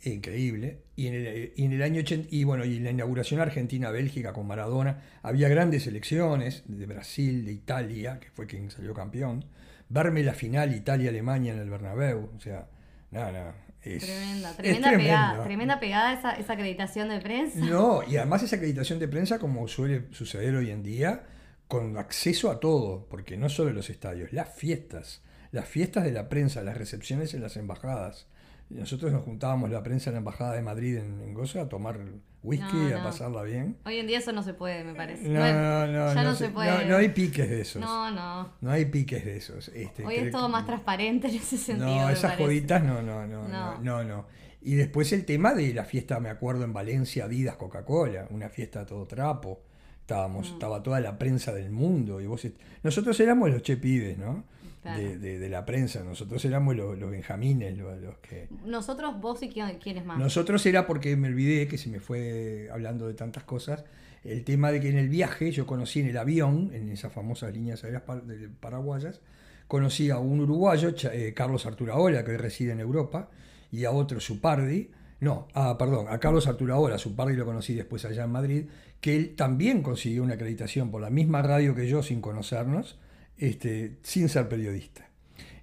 Speaker 4: Increíble. Y en el, y en el año 80, y bueno, y en la inauguración Argentina-Bélgica con Maradona, había grandes elecciones de Brasil, de Italia, que fue quien salió campeón. Verme la final Italia-Alemania en el Bernabéu, o sea, nada, nada. Es,
Speaker 3: Tremenda, tremenda pegada, tremenda pegada esa, esa acreditación de prensa.
Speaker 4: No, y además esa acreditación de prensa, como suele suceder hoy en día, con acceso a todo, porque no solo los estadios, las fiestas, las fiestas de la prensa, las recepciones en las embajadas, Nosotros nos juntábamos la prensa en la Embajada de Madrid en, en Gozo a tomar whisky,
Speaker 3: No,
Speaker 4: a pasarla bien.
Speaker 3: Hoy en día eso no se puede, me parece.
Speaker 4: No, no, no,
Speaker 3: ya no, se
Speaker 4: se-
Speaker 3: puede.
Speaker 4: no- hay piques de esos.
Speaker 3: No, no.
Speaker 4: No hay piques de esos. Este,
Speaker 3: Hoy es todo
Speaker 4: que-
Speaker 3: más transparente en ese sentido.
Speaker 4: No, esas
Speaker 3: parece.
Speaker 4: joditas no, no, no,
Speaker 3: No.
Speaker 4: no, no, no. Y después el tema de la fiesta, me acuerdo en Valencia, Adidas, Coca-Cola, una fiesta a todo trapo. Estábamos,
Speaker 3: Mm.
Speaker 4: estaba toda la prensa del mundo y vos est- nosotros éramos los chepibes, ¿no?
Speaker 3: Claro.
Speaker 4: De, de- de la prensa, nosotros éramos los, los benjamines, los, los que...
Speaker 3: Nosotros, vos y quién, quién es más.
Speaker 4: Nosotros era porque me olvidé que se me fue hablando de tantas cosas, el tema de que en el viaje yo conocí en el avión, en esas famosas líneas aéreas par- de- paraguayas, conocí a un uruguayo, eh, Carlos Arturaola, que hoy reside en Europa, y a otro, Supardi, no, ah, perdón, a Carlos Arturaola, Supardi lo conocí después allá en Madrid, que él también consiguió una acreditación por la misma radio que yo sin conocernos, este, sin ser periodista.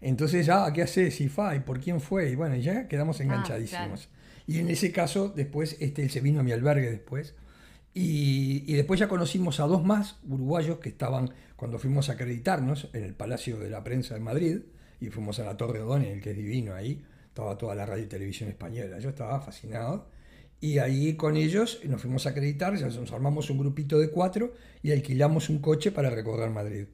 Speaker 4: Entonces, ya, ¿qué haces? ¿Y fa? ¿Y por quién fue? Y bueno, ya quedamos enganchadísimos. Y en ese caso, después, este, él se vino a mi albergue después. Y, y después ya conocimos a dos más uruguayos que estaban cuando fuimos a acreditarnos en el Palacio de la Prensa de Madrid. Y fuimos a la Torre O'Donnell, que es divino ahí. Estaba toda la radio y televisión española. Yo estaba fascinado. Y ahí con ellos nos fuimos a acreditar, ya nos armamos un grupito de cuatro y alquilamos un coche para recorrer Madrid.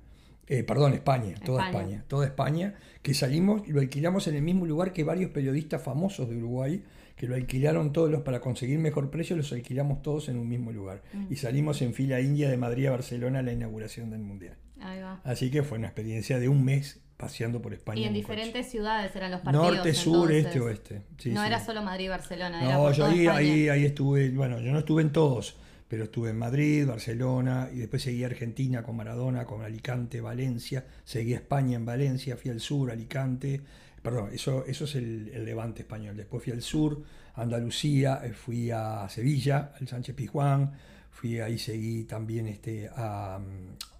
Speaker 4: Eh, perdón, España, toda
Speaker 3: España.
Speaker 4: España, toda España, que salimos y lo alquilamos en el mismo lugar que varios periodistas famosos de Uruguay, que lo alquilaron todos los para conseguir mejor precio, los alquilamos todos en un mismo lugar.
Speaker 3: Mm.
Speaker 4: Y salimos en fila india de Madrid a Barcelona a la inauguración del Mundial.
Speaker 3: Ahí va.
Speaker 4: Así que fue una experiencia de un mes paseando por España.
Speaker 3: Y en
Speaker 4: coche.
Speaker 3: diferentes ciudades eran los partidos.
Speaker 4: Norte, sur,
Speaker 3: entonces.
Speaker 4: este, oeste. Sí,
Speaker 3: no
Speaker 4: sí.
Speaker 3: era solo Madrid y Barcelona,
Speaker 4: No, yo ahí, ahí, ahí estuve, bueno, yo no estuve en todos, pero estuve en Madrid, Barcelona, y después seguí a Argentina con Maradona, con Alicante, Valencia, seguí a España en Valencia, fui al sur, Alicante, perdón, eso, eso es el, el levante español. Después fui al sur, Andalucía, eh, fui a Sevilla, al Sánchez Pizjuán, fui ahí, seguí también este, a,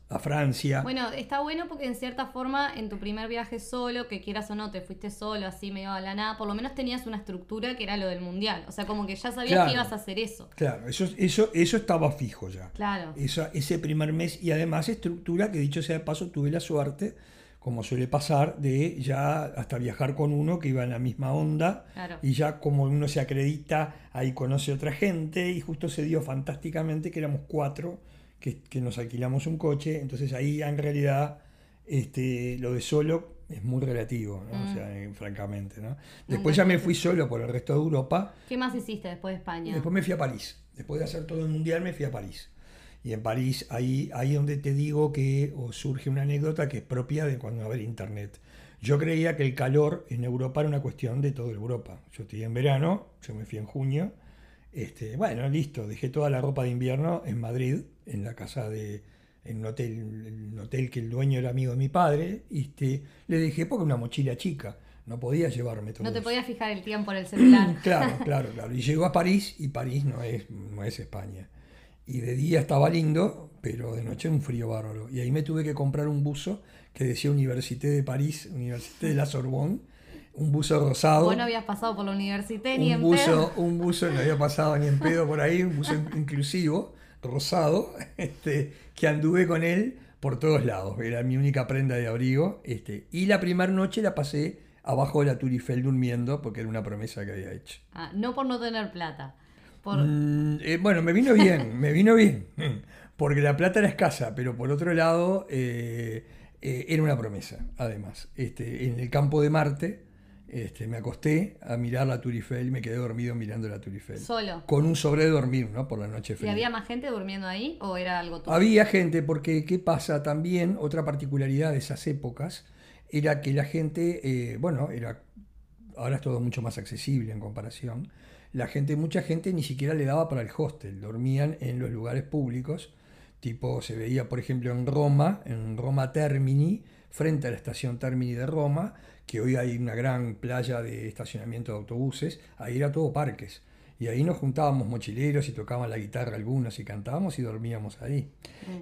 Speaker 4: a Francia.
Speaker 3: Bueno, está bueno porque en cierta forma en tu primer viaje solo, que quieras o no, te fuiste solo, así medio a la nada, por lo menos tenías una estructura que era lo del mundial. O sea, como que ya sabías
Speaker 4: Claro.
Speaker 3: que ibas a hacer eso.
Speaker 4: Claro, eso, eso, eso estaba fijo ya.
Speaker 3: Claro.
Speaker 4: Esa- ese primer mes y además estructura que dicho sea de paso tuve la suerte, como suele pasar, de ya hasta viajar con uno que iba en la misma onda
Speaker 3: Claro.
Speaker 4: y ya como uno se acredita, ahí conoce otra gente y justo se dio fantásticamente que éramos cuatro que, que nos alquilamos un coche, entonces ahí en realidad este, lo de solo es muy relativo, ¿no?
Speaker 3: Mm.
Speaker 4: o sea, eh, francamente. ¿no? Después ya me fui solo por el resto de Europa.
Speaker 3: ¿Qué más hiciste después de España?
Speaker 4: Después me fui a París. Después de hacer todo el mundial me fui a París. Y en París, ahí, ahí donde te digo que o surge una anécdota que es propia de cuando había internet. Yo creía que el calor en Europa era una cuestión de toda Europa. Yo estoy en verano, yo me fui en junio. Este, bueno, listo, dejé toda la ropa de invierno en Madrid, en la casa de, en un hotel, un hotel que el dueño era amigo de mi padre. y Este, le dejé porque una mochila chica, no podía llevarme todo
Speaker 3: no te
Speaker 4: eso.
Speaker 3: podías fijar el tiempo en el celular. <clears throat>
Speaker 4: Claro, <laughs> claro, claro. Y llegó a París y París no es, no es España. Y de día estaba lindo, pero de noche un frío bárbaro. Y ahí me tuve que comprar un buzo que decía Université de París, Université de la Sorbonne, un buzo rosado.
Speaker 3: Vos no habías pasado por la universidad ni
Speaker 4: un
Speaker 3: en
Speaker 4: buzo,
Speaker 3: pedo.
Speaker 4: un buzo, no había pasado ni en pedo por ahí, un buzo inclusivo, rosado, <laughs> este, que anduve con él por todos lados. Era mi única prenda de abrigo. Este, y la primera noche la pasé abajo de la Tour Eiffel durmiendo, porque era una promesa que había hecho.
Speaker 3: Ah, no por no tener plata. Por...
Speaker 4: Mm, eh, bueno, me vino bien, <laughs> me vino bien, porque la plata era escasa, pero por otro lado eh, eh, era una promesa, además. Este, en el campo de Marte este, me acosté a mirar la Tour Eiffel y me quedé dormido mirando la Tour Eiffel.
Speaker 3: Solo.
Speaker 4: Con un sobre de dormir, ¿no? Por la noche
Speaker 3: ¿Y
Speaker 4: fría.
Speaker 3: había más gente durmiendo ahí o era algo tuyo?
Speaker 4: Había gente, porque ¿qué pasa? También otra particularidad de esas épocas era que la gente, eh, bueno, era ahora es todo mucho más accesible en comparación. La gente, mucha gente ni siquiera le daba para el hostel, dormían en los lugares públicos, tipo se veía por ejemplo en Roma, en Roma Termini, frente a la estación Termini de Roma, que hoy hay una gran playa de estacionamiento de autobuses, ahí era todo parques. Y ahí nos juntábamos mochileros y tocaban la guitarra algunos y cantábamos y dormíamos ahí.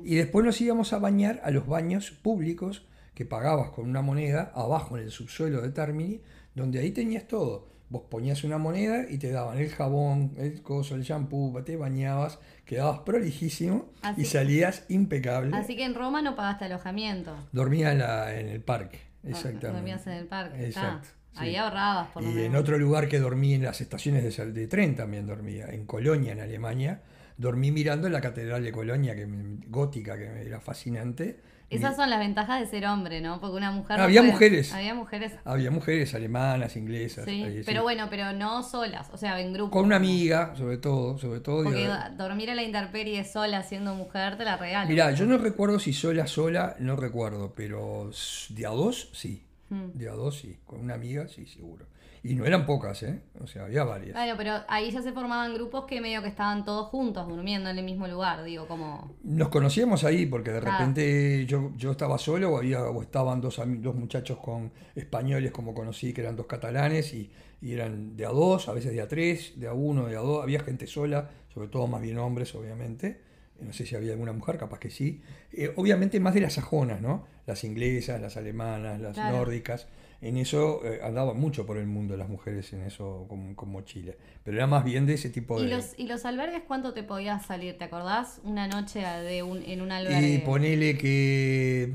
Speaker 4: Y después nos íbamos a bañar a los baños públicos que pagabas con una moneda abajo en el subsuelo de Termini, donde ahí tenías todo. Vos ponías una moneda y te daban el jabón, el coso, el shampoo, te bañabas, quedabas prolijísimo
Speaker 3: Así-
Speaker 4: y salías impecable.
Speaker 3: Así que en Roma no pagaste alojamiento.
Speaker 4: Dormía en, la- en el parque, exactamente.
Speaker 3: Dormías en el parque.
Speaker 4: Exacto.
Speaker 3: Ah, Ahí ahorrabas, por lo
Speaker 4: Y
Speaker 3: menos.
Speaker 4: en otro lugar que dormí en las estaciones de, de tren también dormía, en Colonia, en Alemania. Dormí mirando la Catedral de Colonia, que gótica, que era fascinante.
Speaker 3: Esas son las ventajas de ser hombre, ¿no? Porque una mujer. no
Speaker 4: Había
Speaker 3: puede-
Speaker 4: mujeres.
Speaker 3: Había mujeres.
Speaker 4: Había mujeres alemanas, inglesas.
Speaker 3: Sí,
Speaker 4: ahí, sí.
Speaker 3: pero bueno, pero no solas, o sea, en grupo.
Speaker 4: Con una amiga, sobre todo, sobre todo.
Speaker 3: Porque dormir a la intemperie sola siendo mujer te la regalo.
Speaker 4: Mirá, yo no recuerdo si sola, sola, no recuerdo, pero de a dos, sí.
Speaker 3: Hmm.
Speaker 4: De a dos, sí. Con una amiga, sí, seguro. Y no eran pocas, ¿eh? O sea, había varias.
Speaker 3: Claro, pero ahí ya se formaban grupos que medio que estaban todos juntos, durmiendo en el mismo lugar, digo, como...
Speaker 4: Nos conocíamos ahí porque de
Speaker 3: Claro.
Speaker 4: repente yo, yo estaba solo o, había, o estaban dos, dos muchachos con españoles como conocí, que eran dos catalanes y, y eran de a dos, a veces de a tres, de a uno, de a dos. Había gente sola, sobre todo más bien hombres, obviamente. No sé si había alguna mujer, capaz que sí. Eh, obviamente más de las sajonas, ¿no? Las inglesas, las alemanas, las
Speaker 3: Claro.
Speaker 4: nórdicas. En eso eh, andaban mucho por el mundo las mujeres en eso con, con mochila. Pero era más bien de ese tipo de...
Speaker 3: ¿Y los, ¿Y los albergues cuánto te podías salir? ¿Te acordás? Una noche de un, en un albergue.
Speaker 4: Y ponele que,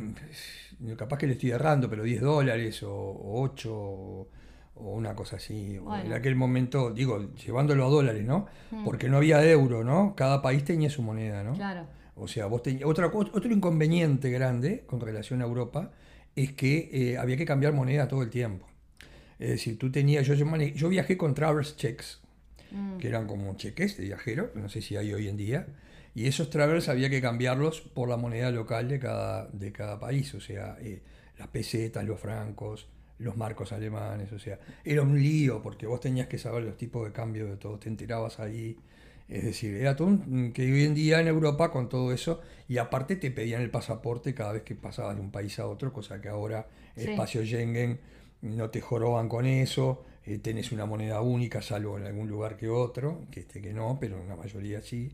Speaker 4: mm, capaz que le estoy errando, pero 10 dólares o, 8 o, o una cosa así. O
Speaker 3: Bueno.
Speaker 4: En aquel momento, digo, llevándolo a dólares, ¿no?
Speaker 3: Mm.
Speaker 4: Porque no había euro, ¿no? Cada país tenía su moneda, ¿no?
Speaker 3: Claro.
Speaker 4: O sea, vos tenías, otro inconveniente grande con relación a Europa es que eh, había que cambiar moneda todo el tiempo. Es decir, tú tenías, yo, yo, viajé con Traverse Checks,
Speaker 3: Mm.
Speaker 4: que eran como cheques de viajero, no sé si hay hoy en día, y esos Traverse había que cambiarlos por la moneda local de cada, de cada país, o sea, eh, las pesetas, los francos, los marcos alemanes, o sea, era un lío porque vos tenías que saber los tipos de cambio de todo, te enterabas ahí. Es decir, era todo un- que hoy en día en Europa con todo eso, y aparte te pedían el pasaporte cada vez que pasabas de un país a otro, cosa que ahora el
Speaker 3: Sí.
Speaker 4: espacio Schengen no te joroban con eso, eh, tenés una moneda única, salvo en algún lugar que otro, que este que no, pero en la mayoría sí.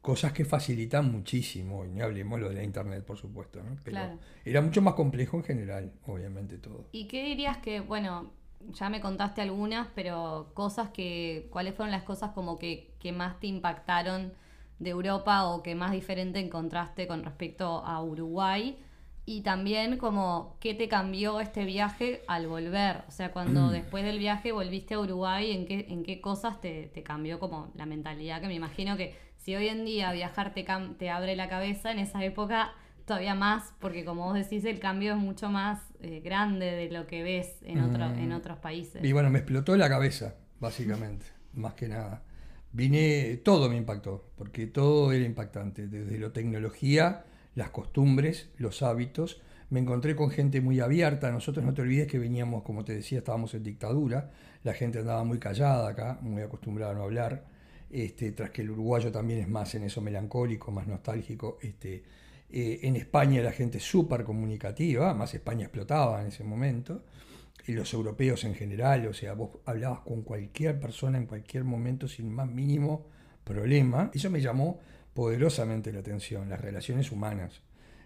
Speaker 4: Cosas que facilitan muchísimo, y ni hablemos lo de la internet, por supuesto, ¿no? Pero
Speaker 3: Claro.
Speaker 4: era mucho más complejo en general, obviamente todo.
Speaker 3: ¿Y qué dirías que, bueno, ya me contaste algunas, pero cosas que, ¿cuáles fueron las cosas como que, que más te impactaron de Europa o que más diferente encontraste con respecto a Uruguay? Y también como, ¿qué te cambió este viaje al volver? O sea, cuando después del viaje volviste a Uruguay, ¿en qué, en qué cosas te, te cambió como la mentalidad? Que me imagino que si hoy en día viajar te, te abre la cabeza, en esa época todavía más, porque como vos decís, el cambio es mucho más eh, grande de lo que ves en, otro-
Speaker 4: Mm.
Speaker 3: en otros países.
Speaker 4: Y bueno, me explotó la cabeza, básicamente, <laughs> más que nada. Vine, todo me impactó, porque todo era impactante, desde la tecnología, las costumbres, los hábitos. Me encontré con gente muy abierta. Nosotros no te olvides que veníamos, como te decía, estábamos en dictadura. La gente andaba muy callada acá, muy acostumbrada a no hablar. Este, tras que el uruguayo también es más en eso melancólico, más nostálgico. Este, eh, en España la gente súper comunicativa, más España explotaba en ese momento y los europeos en general, o sea, vos hablabas con cualquier persona en cualquier momento sin más mínimo problema. Eso me llamó poderosamente la atención, las relaciones humanas.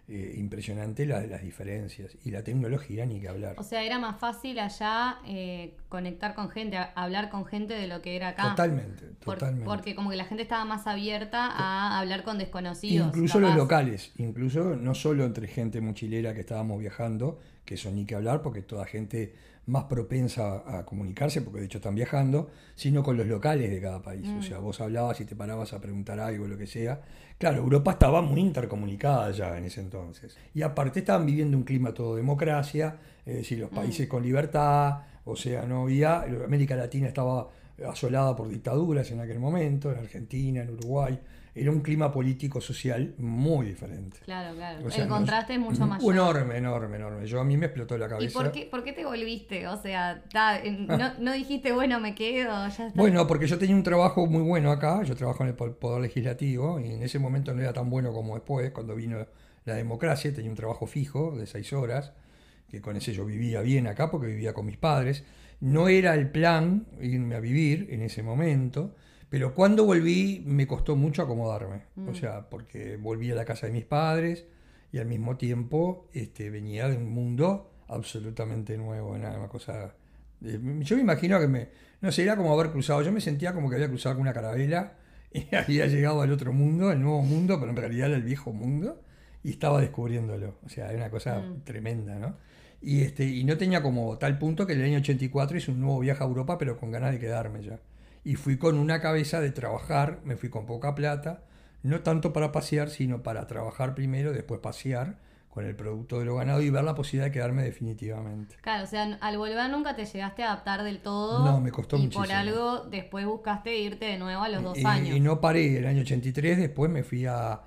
Speaker 4: Eh, impresionante la, las diferencias. Y la tecnología, ni que hablar.
Speaker 3: O sea, era más fácil allá eh, conectar con gente, hablar con gente de lo que era acá.
Speaker 4: totalmente,
Speaker 3: Por-
Speaker 4: totalmente.
Speaker 3: porque como que la gente estaba más abierta a hablar con desconocidos.
Speaker 4: Incluso los locales, incluso no solo entre gente mochilera que estábamos viajando, que eso ni que hablar, porque toda gente más propensa a comunicarse, porque de hecho están viajando, sino con los locales de cada país.
Speaker 3: Mm.
Speaker 4: O sea, vos hablabas y te parabas a preguntar algo, lo que sea. Claro, Europa estaba muy intercomunicada ya en ese entonces. Y aparte estaban viviendo un clima todo democracia, es decir,
Speaker 3: Mm.
Speaker 4: los países con libertad, o sea, no había, América Latina estaba asolada por dictaduras en aquel momento, en Argentina, en Uruguay. Era un clima político social muy diferente.
Speaker 3: Claro, claro.
Speaker 4: O sea,
Speaker 3: el
Speaker 4: nos-
Speaker 3: contraste es mucho mayor.
Speaker 4: Enorme, enorme, enorme. Yo a mí me explotó la
Speaker 3: ¿Y
Speaker 4: cabeza.
Speaker 3: por qué, por qué te volviste? O sea, ta, en- no, no dijiste, bueno, me quedo, ya está.
Speaker 4: Bueno, porque yo tenía un trabajo muy bueno acá, yo trabajo en el po- Poder Legislativo y en ese momento no era tan bueno como después, cuando vino la democracia, tenía un trabajo fijo de seis horas, que con ese yo vivía bien acá porque vivía con mis padres. No era el plan irme a vivir en ese momento, pero cuando volví me costó mucho acomodarme, o sea, porque volví a la casa de mis padres y al mismo tiempo este, venía de un mundo absolutamente nuevo, era una cosa... eh, Yo me imagino que me, no sé, era como haber cruzado, yo me sentía como que había cruzado con una carabela y <laughs> había llegado al otro mundo, al nuevo mundo, pero en realidad era el viejo mundo y estaba descubriéndolo. O sea, era una cosa
Speaker 3: Mm.
Speaker 4: tremenda, ¿no? Y, este, y no tenía como tal punto que en el año 84 hice un nuevo viaje a Europa, pero con ganas de quedarme ya. Y fui con una cabeza de trabajar, me fui con poca plata, no tanto para pasear, sino para trabajar primero, después pasear con el producto de lo ganado y ver la posibilidad de quedarme definitivamente.
Speaker 3: Claro, o sea, al volver nunca te llegaste a adaptar del todo.
Speaker 4: No, me costó
Speaker 3: y
Speaker 4: muchísimo.
Speaker 3: por algo después buscaste irte de nuevo a los dos
Speaker 4: y,
Speaker 3: años.
Speaker 4: y no paré, el año 83 después me fui a,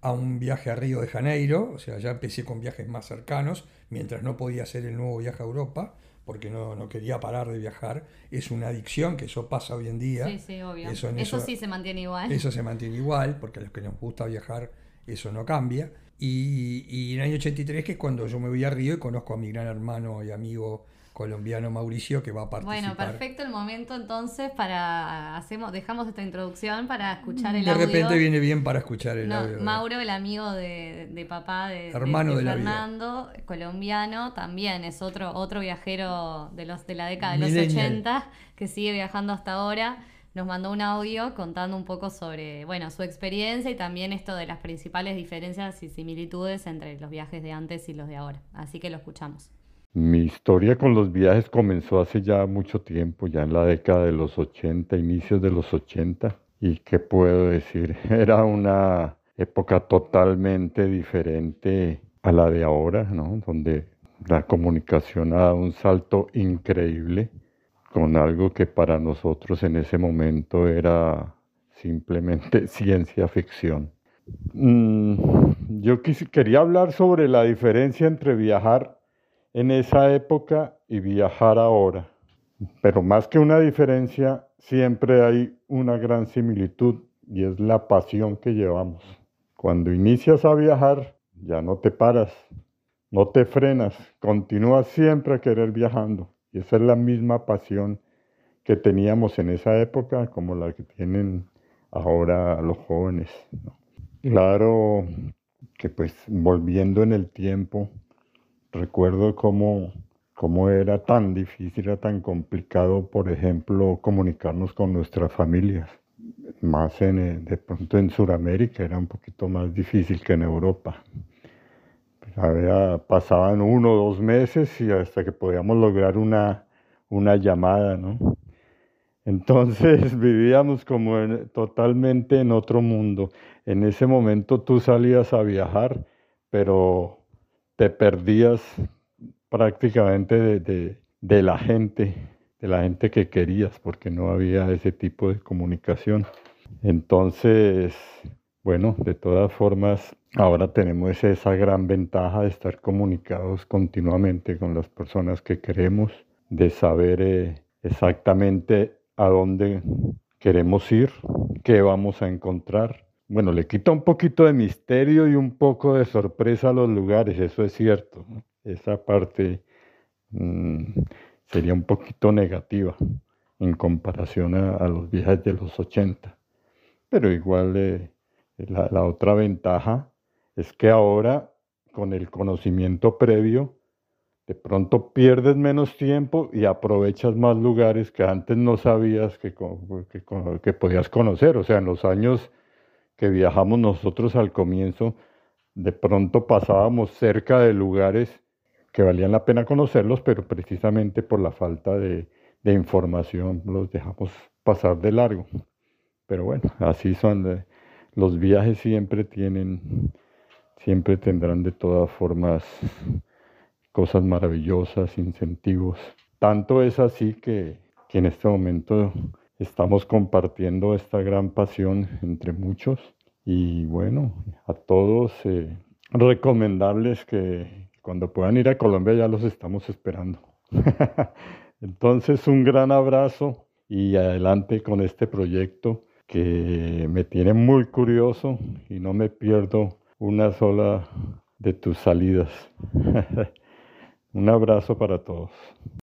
Speaker 4: a un viaje a Río de Janeiro, o sea, ya empecé con viajes más cercanos, mientras no podía hacer el nuevo viaje a Europa, porque no, no quería parar de viajar. Es una adicción, que eso pasa hoy en día.
Speaker 3: Sí, sí, obvio.
Speaker 4: Eso
Speaker 3: Eso,
Speaker 4: eso-
Speaker 3: sí se mantiene igual.
Speaker 4: Eso se mantiene igual, porque a los que nos gusta viajar eso no cambia. Y, y en el año 83, que es cuando yo me voy a Río y conozco a mi gran hermano y amigo colombiano Mauricio, que va a participar.
Speaker 3: Bueno, perfecto el momento entonces para hacemos dejamos esta introducción para escuchar el
Speaker 4: De
Speaker 3: audio.
Speaker 4: repente viene bien para escuchar el
Speaker 3: No,
Speaker 4: audio.
Speaker 3: Mauro, el amigo de, de papá de, de-
Speaker 4: Hermano
Speaker 3: de
Speaker 4: de.
Speaker 3: Fernando, colombiano, también es otro, otro viajero de los de la década de los
Speaker 4: Millennial.
Speaker 3: 80 que sigue viajando hasta ahora. Nos mandó un audio contando un poco sobre bueno, su experiencia y también esto de las principales diferencias y similitudes entre los viajes de antes y los de ahora. Así que lo escuchamos.
Speaker 2: Mi historia con los viajes comenzó hace ya mucho tiempo, ya en la década de los 80, inicios de los 80. ¿Y qué puedo decir? <laughs> Era una época totalmente diferente a la de ahora, ¿no? Donde la comunicación ha dado un salto increíble con algo que para nosotros en ese momento era simplemente <laughs> ciencia ficción. Mm, yo quería hablar sobre la diferencia entre viajar en esa época y viajar ahora. Pero más que una diferencia, siempre hay una gran similitud y es la pasión que llevamos. Cuando inicias a viajar, ya no te paras, no te frenas, continúas siempre a querer viajando. Y esa es la misma pasión que teníamos en esa época como la que tienen ahora los jóvenes. ¿no? Claro que pues volviendo en el tiempo, recuerdo cómo, cómo era tan difícil, era tan complicado, por ejemplo, comunicarnos con nuestras familias. Más en, eh, de pronto en Sudamérica era un poquito más difícil que en Europa. Había, pasaban uno o dos meses y hasta que podíamos lograr una, una llamada, ¿no? Entonces <laughs> vivíamos como en- totalmente en otro mundo. En ese momento tú salías a viajar, pero te perdías prácticamente de, de- la gente, de la gente que querías, porque no había ese tipo de comunicación. Entonces, bueno, de todas formas, ahora tenemos esa gran ventaja de estar comunicados continuamente con las personas que queremos, de saber eh, exactamente a dónde queremos ir, qué vamos a encontrar. Bueno, le quita un poquito de misterio y un poco de sorpresa a los lugares, eso es cierto. Esa parte mm, sería un poquito negativa en comparación a, los viajes de los 80. Pero igual eh, la, otra ventaja es que ahora con el conocimiento previo, de pronto pierdes menos tiempo y aprovechas más lugares que antes no sabías que, que que podías conocer. O sea, en los años que viajamos nosotros al comienzo, de pronto pasábamos cerca de lugares que valían la pena conocerlos, pero precisamente por la falta de, información los dejamos pasar de largo. Pero bueno, así son. de- los viajes siempre tienen, siempre tendrán de todas formas cosas maravillosas, incentivos. Tanto es así que, que en este momento estamos compartiendo esta gran pasión entre muchos. Y bueno, a todos eh, recomendarles que cuando puedan ir a Colombia ya los estamos esperando. <laughs> Entonces un gran abrazo y adelante con este proyecto que me tiene muy curioso y no me pierdo una sola de tus salidas. <laughs> Un abrazo para todos.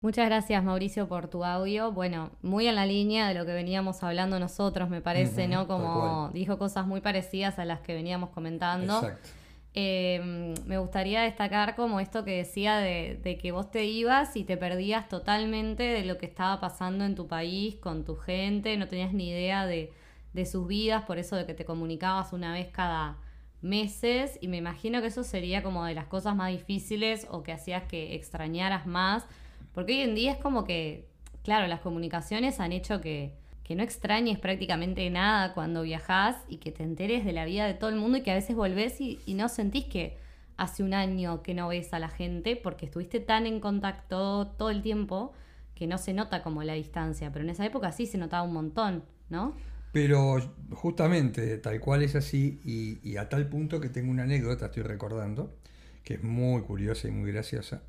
Speaker 3: Muchas gracias Mauricio por tu audio. Bueno, muy en la línea de lo que veníamos hablando nosotros, me parece, ¿no? Como dijo cosas muy parecidas a las que veníamos comentando.
Speaker 4: Exacto.
Speaker 3: Eh, me gustaría destacar como esto que decía de, de que vos te ibas y te perdías totalmente de lo que estaba pasando en tu país, con tu gente, no tenías ni idea de, de sus vidas, por eso de que te comunicabas una vez cada meses y me imagino que eso sería como de las cosas más difíciles o que hacías que extrañaras más, porque hoy en día es como que, claro, las comunicaciones han hecho que, que no extrañes prácticamente nada cuando viajas y que te enteres de la vida de todo el mundo y que a veces volvés y, y no sentís que hace un año que no ves a la gente porque estuviste tan en contacto todo el tiempo que no se nota como la distancia, pero en esa época sí se notaba un montón, ¿no?
Speaker 4: Pero justamente tal cual es así y, a tal punto que tengo una anécdota, estoy recordando, que es muy curiosa y muy graciosa,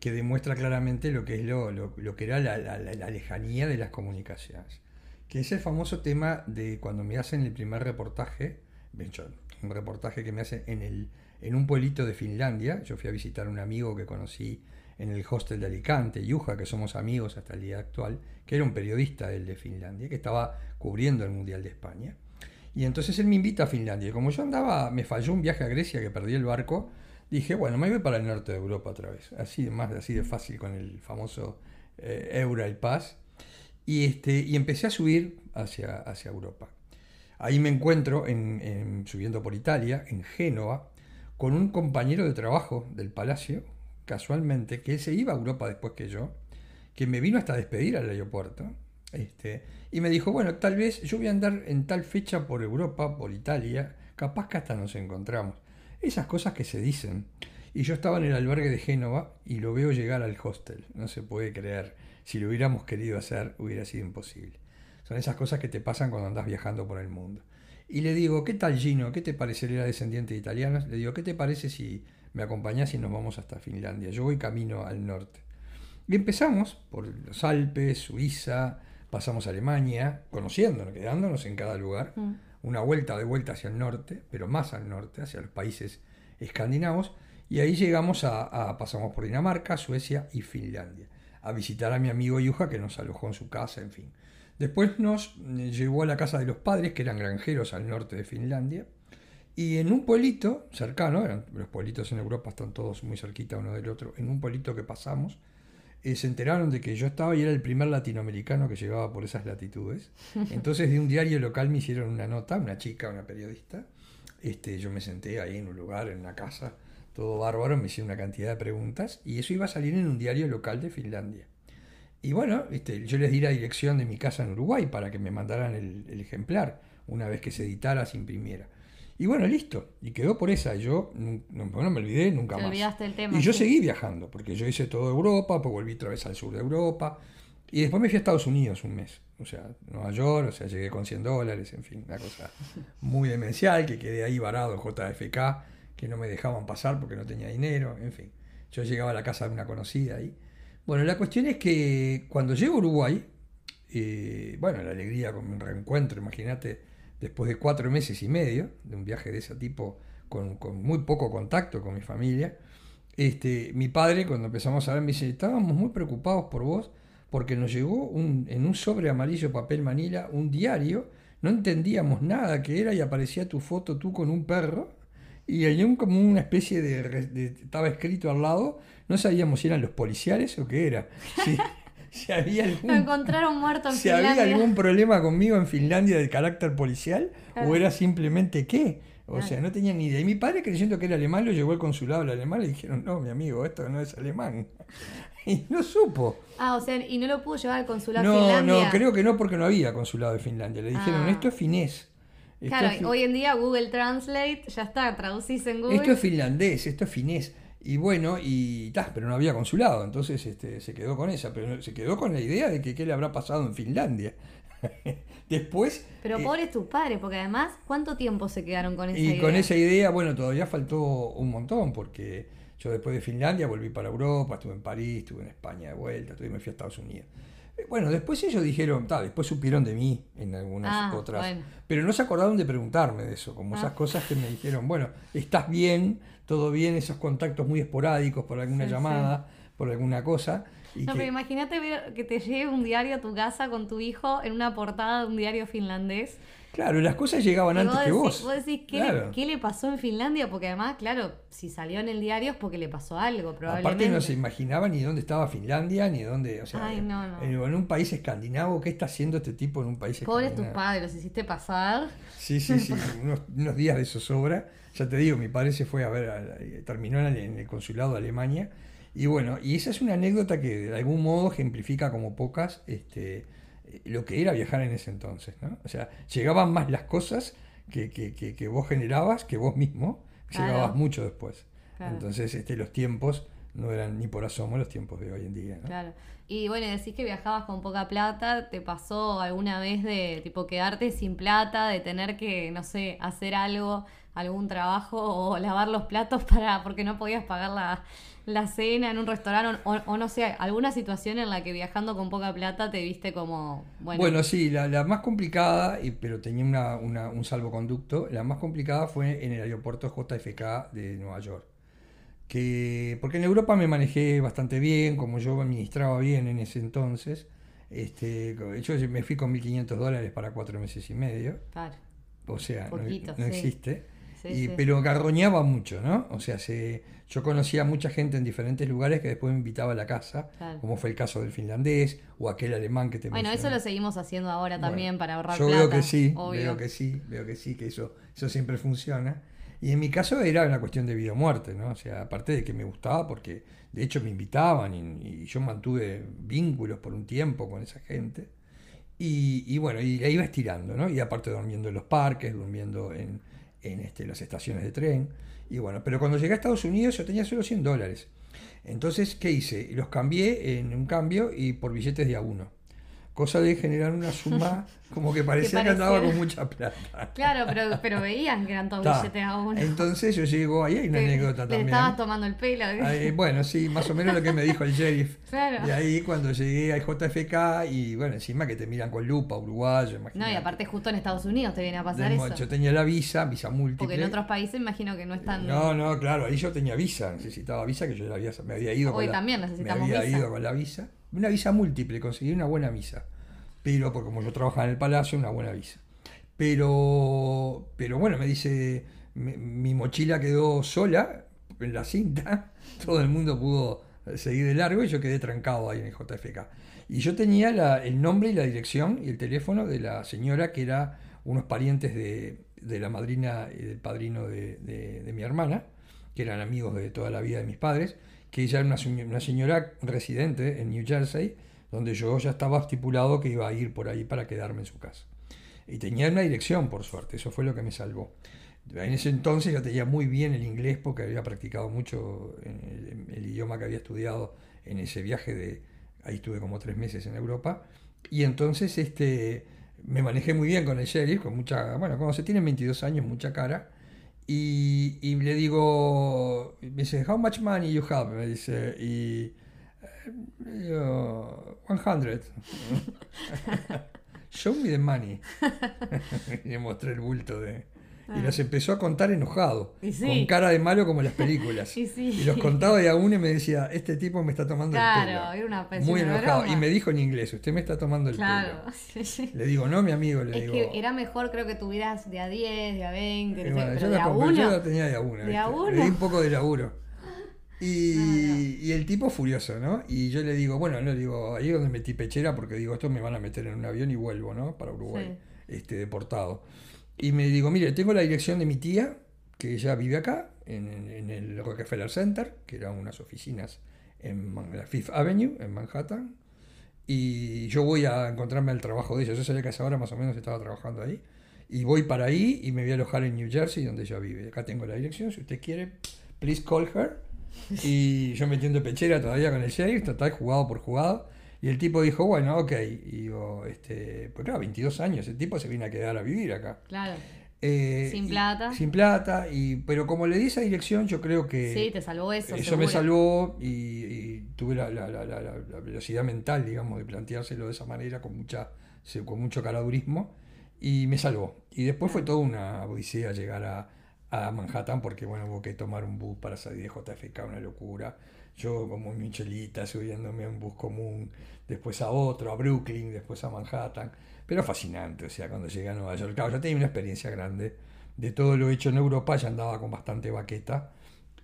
Speaker 4: que demuestra claramente lo que es lo, lo- que era la- la lejanía de las comunicaciones. Que es el famoso tema de cuando me hacen el primer reportaje, de hecho, un reportaje que me hacen en, el, en un pueblito de Finlandia. Yo fui a visitar a un amigo que conocí en el hostel de Alicante, Yuja, que somos amigos hasta el día actual, que era un periodista de Finlandia, que estaba cubriendo el Mundial de España. Y entonces él me invita a Finlandia. Y como yo andaba, me falló un viaje a Grecia que perdí el barco, dije, bueno, me voy para el norte de Europa otra vez. Así de más, así de fácil con el famoso eh, Euro Pass. Y, este, y empecé a subir hacia, hacia Europa. Ahí me encuentro, en, en- subiendo por Italia, en Génova, con un compañero de trabajo del Palacio, casualmente, que él se iba a Europa después que yo, que me vino hasta despedir al aeropuerto. Este, y me dijo, bueno, tal vez yo voy a andar en tal fecha por Europa, por Italia, capaz que hasta nos encontramos. Esas cosas que se dicen. Y yo estaba en el albergue de Génova y lo veo llegar al hostel. No se puede creer. Si lo hubiéramos querido hacer, hubiera sido imposible. Son esas cosas que te pasan cuando andas viajando por el mundo. Y le digo, ¿qué tal Gino? ¿Qué te parece? Él era descendiente de italianos. Le digo, ¿qué te parece si me acompañás y nos vamos hasta Finlandia? Yo voy camino al norte. Y empezamos por los Alpes, Suiza, pasamos a Alemania, conociéndonos, quedándonos en cada lugar. Una vuelta de vuelta hacia el norte, pero más al norte, hacia los países escandinavos. Y ahí llegamos a, a- pasamos por Dinamarca, Suecia y Finlandia, a visitar a mi amigo Yuja que nos alojó en su casa, en fin. Después nos llevó a la casa de los padres, que eran granjeros al norte de Finlandia. Y en un pueblito cercano, eran- los pueblitos en Europa están todos muy cerquita uno del otro, en un pueblito que pasamos, eh, se enteraron de que yo estaba y era el primer latinoamericano que llegaba por esas latitudes. <laughs> Entonces de un diario local me hicieron una nota, una chica, una periodista. Este, yo me senté ahí en un lugar, en una casa, todo bárbaro, me hicieron una cantidad de preguntas y eso iba a salir en un diario local de Finlandia. Y bueno, este, yo les di la dirección de mi casa en Uruguay para que me mandaran el, el ejemplar una vez que se editara, se imprimiera. Y bueno, listo. Y quedó por esa. Yo nu- no, no me olvidé nunca
Speaker 3: Te
Speaker 4: más.
Speaker 3: olvidaste del tema,
Speaker 4: y yo
Speaker 3: sí.
Speaker 4: seguí viajando, porque yo hice toda Europa, pues volví otra vez al sur de Europa. Y después me fui a Estados Unidos un mes. O sea, Nueva York, o sea, llegué con 100 dólares, en fin, una cosa muy demencial, que quedé ahí varado en JFK, que no me dejaban pasar porque no tenía dinero, en fin. Yo llegaba a la casa de una conocida ahí. Bueno, la cuestión es que cuando llego a Uruguay, eh, bueno, la alegría con mi reencuentro, imagínate, después de cuatro meses y medio de un viaje de ese tipo, con, muy poco contacto con mi familia, este, mi padre cuando empezamos a ver me dice, estábamos muy preocupados por vos porque nos llegó un, en un sobre amarillo papel manila un diario, no entendíamos nada que era y aparecía tu foto tú con un perro y había como una especie de, de- estaba escrito al lado, no sabíamos si eran los policiales o qué era, <laughs> si, <laughs> si había
Speaker 3: Lo
Speaker 4: algún
Speaker 3: encontraron muerto en
Speaker 4: si
Speaker 3: Finlandia.
Speaker 4: había algún problema conmigo en Finlandia de carácter policial
Speaker 3: Claro.
Speaker 4: o era simplemente qué. O
Speaker 3: Claro.
Speaker 4: sea, no tenía ni idea. Y mi padre, creyendo que era alemán, lo llevó al consulado al alemán y le dijeron, no, mi amigo, esto no es alemán. <laughs> Y no supo.
Speaker 3: Ah, o sea, y no lo pudo llevar al consulado
Speaker 4: No,
Speaker 3: Finlandia.
Speaker 4: no, creo que no, porque no había consulado de Finlandia. Le dijeron,
Speaker 3: Ah.
Speaker 4: esto es finés. Esto
Speaker 3: Claro,
Speaker 4: es
Speaker 3: hoy en día Google Translate ya está, traducís en Google.
Speaker 4: Esto es finlandés, esto es finés. Y bueno, y ta, pero no había consulado, entonces este, se quedó con esa, pero se quedó con la idea de que qué le habrá pasado en Finlandia. <laughs> Después,
Speaker 3: Pero
Speaker 4: eh,
Speaker 3: pobres tus padres, porque además, ¿cuánto tiempo se quedaron con esa
Speaker 4: y
Speaker 3: idea?
Speaker 4: con esa idea, bueno, todavía faltó un montón, porque yo después de Finlandia volví para Europa, estuve en París, estuve en España de vuelta, estuve, me fui a Estados Unidos. Eh, Bueno, después ellos dijeron, ta, después supieron de mí en algunas
Speaker 3: Ah,
Speaker 4: otras,
Speaker 3: bueno.
Speaker 4: pero no se acordaron de preguntarme de eso, como
Speaker 3: Ah.
Speaker 4: esas cosas que me dijeron, bueno, estás bien, todo bien, esos contactos muy esporádicos por alguna
Speaker 3: Sí,
Speaker 4: llamada, por alguna cosa, Y
Speaker 3: No,
Speaker 4: que-
Speaker 3: pero imagínate que te llegue un diario a tu casa con tu hijo en una portada de un diario finlandés.
Speaker 4: claro, las cosas llegaban antes
Speaker 3: vos
Speaker 4: que vos.
Speaker 3: vos decís, ¿qué,
Speaker 4: Claro.
Speaker 3: le, qué le pasó en Finlandia? Porque además, claro, si salió en el diario es porque le pasó algo, probablemente.
Speaker 4: Aparte no se imaginaba ni dónde estaba Finlandia, ni dónde, o sea,
Speaker 3: Ay, no, no.
Speaker 4: En, en un país escandinavo, ¿qué está haciendo este tipo en un país
Speaker 3: Pobres tus
Speaker 4: escandinavo?
Speaker 3: padres, los hiciste pasar.
Speaker 4: Sí, sí, sí, <laughs> unos, unos días de zozobra. Ya te digo, mi padre se fue a ver, a- terminó en el, consulado de Alemania. Y bueno, y esa es una anécdota que de algún modo ejemplifica como pocas este, lo que era viajar en ese entonces, ¿no? O sea, llegaban más las cosas que, que, que, que vos generabas que vos mismo,
Speaker 3: Claro.
Speaker 4: llegabas mucho después.
Speaker 3: Claro.
Speaker 4: Entonces, este, los tiempos no eran ni por asomo los tiempos de hoy en día, ¿no?
Speaker 3: Claro. Y bueno, decís que viajabas con poca plata. ¿Te pasó alguna vez de tipo quedarte sin plata, de tener que, no sé, hacer algo, algún trabajo o <laughs> lavar los platos para porque no podías pagar la, la cena en un restaurante o, o no sé, alguna situación en la que viajando con poca plata te viste como, bueno,
Speaker 4: Bueno, sí, la, la más complicada, y- pero tenía una, una- un salvoconducto, la más complicada fue en el aeropuerto JFK de Nueva York. Que, porque en Europa me manejé bastante bien, como yo administraba bien en ese entonces. Este, yo me fui con 1.500 dólares para cuatro meses y medio.
Speaker 3: claro.
Speaker 4: O sea, no-
Speaker 3: Poquito,
Speaker 4: no,
Speaker 3: sí.
Speaker 4: existe.
Speaker 3: Sí,
Speaker 4: Y-
Speaker 3: sí.
Speaker 4: Pero garroñaba mucho, ¿no? O sea, se, yo conocía a mucha gente en diferentes lugares que después me invitaba a la casa,
Speaker 3: Claro.
Speaker 4: como fue el caso del finlandés o aquel alemán que te
Speaker 3: Bueno, eso lo seguimos haciendo ahora también para ahorrar
Speaker 4: Yo
Speaker 3: plata.
Speaker 4: veo que sí,
Speaker 3: obvio.
Speaker 4: veo que sí, veo que sí, que eso, eso siempre funciona. Y en mi caso era una cuestión de vida o muerte, ¿no? O sea, aparte de que me gustaba, porque de hecho me invitaban y, y yo mantuve vínculos por un tiempo con esa gente. Y, y bueno, y la iba estirando, ¿no? Y aparte durmiendo en los parques, durmiendo en, en este, las estaciones de tren. Y bueno, pero cuando llegué a Estados Unidos yo tenía solo 100 dólares. Entonces, ¿qué hice? Los cambié en un cambio y por billetes de a uno. Cosa de generar una suma <laughs> como que parecía que andaba con mucha plata.
Speaker 3: Claro, pero, pero veían que eran todos
Speaker 4: Ta.
Speaker 3: billetes a uno.
Speaker 4: Entonces yo llego, ahí hay una
Speaker 3: Te-
Speaker 4: anécdota
Speaker 3: le
Speaker 4: también.
Speaker 3: estabas tomando el pelo.
Speaker 4: Ahí, bueno, sí, más o menos lo que me dijo el sheriff.
Speaker 3: Claro.
Speaker 4: Y ahí cuando llegué al JFK y bueno, encima que te miran con lupa, uruguayo,
Speaker 3: No, y
Speaker 4: imagínate.
Speaker 3: aparte justo en Estados Unidos te viene a pasar
Speaker 4: mo-
Speaker 3: eso.
Speaker 4: Yo tenía la visa, visa múltiple.
Speaker 3: Porque en otros países imagino que no están...
Speaker 4: No, no, claro, ahí yo tenía visa, necesitaba visa, que yo la había, me había ido
Speaker 3: Hoy
Speaker 4: con la,
Speaker 3: también necesitamos
Speaker 4: me había
Speaker 3: visa.
Speaker 4: ido con la visa. Una visa múltiple, conseguí una buena visa. Pero, porque como yo trabajaba en el palacio, una buena visa. Pero, pero bueno, me dice, mi, mochila quedó sola en la cinta, <laughs> todo el mundo pudo seguir de largo y yo quedé trancado ahí en el JFK. Y yo tenía el nombre y la dirección y el teléfono de la señora que era unos parientes de, de la madrina y del padrino de, de- mi hermana, que eran amigos de toda la vida de mis padres, que ella era una, una señora residente en New Jersey, donde yo ya estaba estipulado que iba a ir por ahí para quedarme en su casa. Y tenía una dirección, por suerte, eso fue lo que me salvó. En ese entonces yo tenía muy bien el inglés porque había practicado mucho en el, idioma que había estudiado en ese viaje de, ahí estuve como tres meses en Europa, y entonces este, me manejé muy bien con el sheriff, con mucha, bueno, cuando se tienen 22 años, mucha cara, y, y le digo, me dice, how much money you have? Me dice, y eh, 100. <laughs> Show me the money. <laughs> y le mostré el bulto de... Y los empezó a contar enojado,
Speaker 3: sí.
Speaker 4: con cara de malo como en las películas. <laughs>
Speaker 3: Y sí.
Speaker 4: Y los contaba de a uno y me decía, este tipo me está tomando
Speaker 3: Claro,
Speaker 4: el pelo.
Speaker 3: era una especie
Speaker 4: Muy enojado.
Speaker 3: broma.
Speaker 4: Y me dijo en inglés, usted me está tomando el
Speaker 3: Claro.
Speaker 4: pelo. Le digo, no, mi amigo, le
Speaker 3: Es
Speaker 4: digo.
Speaker 3: que era mejor creo que tuvieras de a 10, de a 20,
Speaker 4: Y
Speaker 3: no sé,
Speaker 4: bueno,
Speaker 3: pero
Speaker 4: yo,
Speaker 3: de
Speaker 4: la
Speaker 3: a
Speaker 4: yo
Speaker 3: uno.
Speaker 4: la tenía de a uno.
Speaker 3: ¿De a uno?
Speaker 4: Le di un poco de laburo. Y, y el tipo furioso, ¿no? Y yo le digo, bueno, no, le digo, ahí es donde metí pechera porque digo, esto me van a meter en un avión y vuelvo, ¿no? Para Uruguay, este, deportado. Y me digo, mire, tengo la dirección de mi tía, que ella vive acá, en, en- el Rockefeller Center, que eran unas oficinas en la Fifth Avenue, en Manhattan. Y yo voy a encontrarme al trabajo de ella. Yo sabía que a esa hora más o menos estaba trabajando ahí. Y voy para ahí y me voy a alojar en New Jersey, donde ella vive. Acá tengo la dirección, si usted quiere, please call her. Y yo metiendo pechera todavía con el sheriff, total, jugado por jugado. Y el tipo dijo, bueno, ok. Y digo, este, pues claro, 22 años, el tipo se viene a quedar a vivir acá.
Speaker 3: Claro.
Speaker 4: Eh,
Speaker 3: Sin
Speaker 4: y-
Speaker 3: plata.
Speaker 4: sin plata, y, pero como le di esa dirección, yo creo que...
Speaker 3: Sí, te salvó eso.
Speaker 4: Eso
Speaker 3: seguro.
Speaker 4: me salvó y, y tuve la, la- la- la- la- la velocidad mental, digamos, de planteárselo de esa manera, con, mucha, con mucho caradurismo, y me salvó. Y después fue toda una odisea llegar a, a Manhattan porque, bueno, hubo que tomar un bus para salir de JFK, una locura. Yo como Michelita subiéndome a un bus común, después a otro, a Brooklyn, después a Manhattan. Pero fascinante, o sea, cuando llegué a Nueva York, claro, ya tenía una experiencia grande de todo lo hecho en Europa, ya andaba con bastante baqueta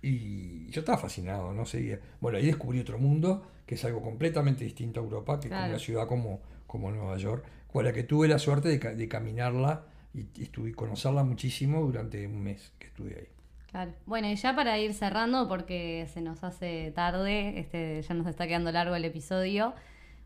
Speaker 4: y yo estaba fascinado, no seguía. Bueno, ahí descubrí otro mundo, que es algo completamente distinto a Europa, que
Speaker 3: Claro.
Speaker 4: es una ciudad como, como Nueva York, con la que tuve la suerte de caminarla y, estuve conocerla muchísimo durante un mes que estuve ahí.
Speaker 3: Claro. Bueno, y ya para ir cerrando, porque se nos hace tarde, este, ya nos está quedando largo el episodio.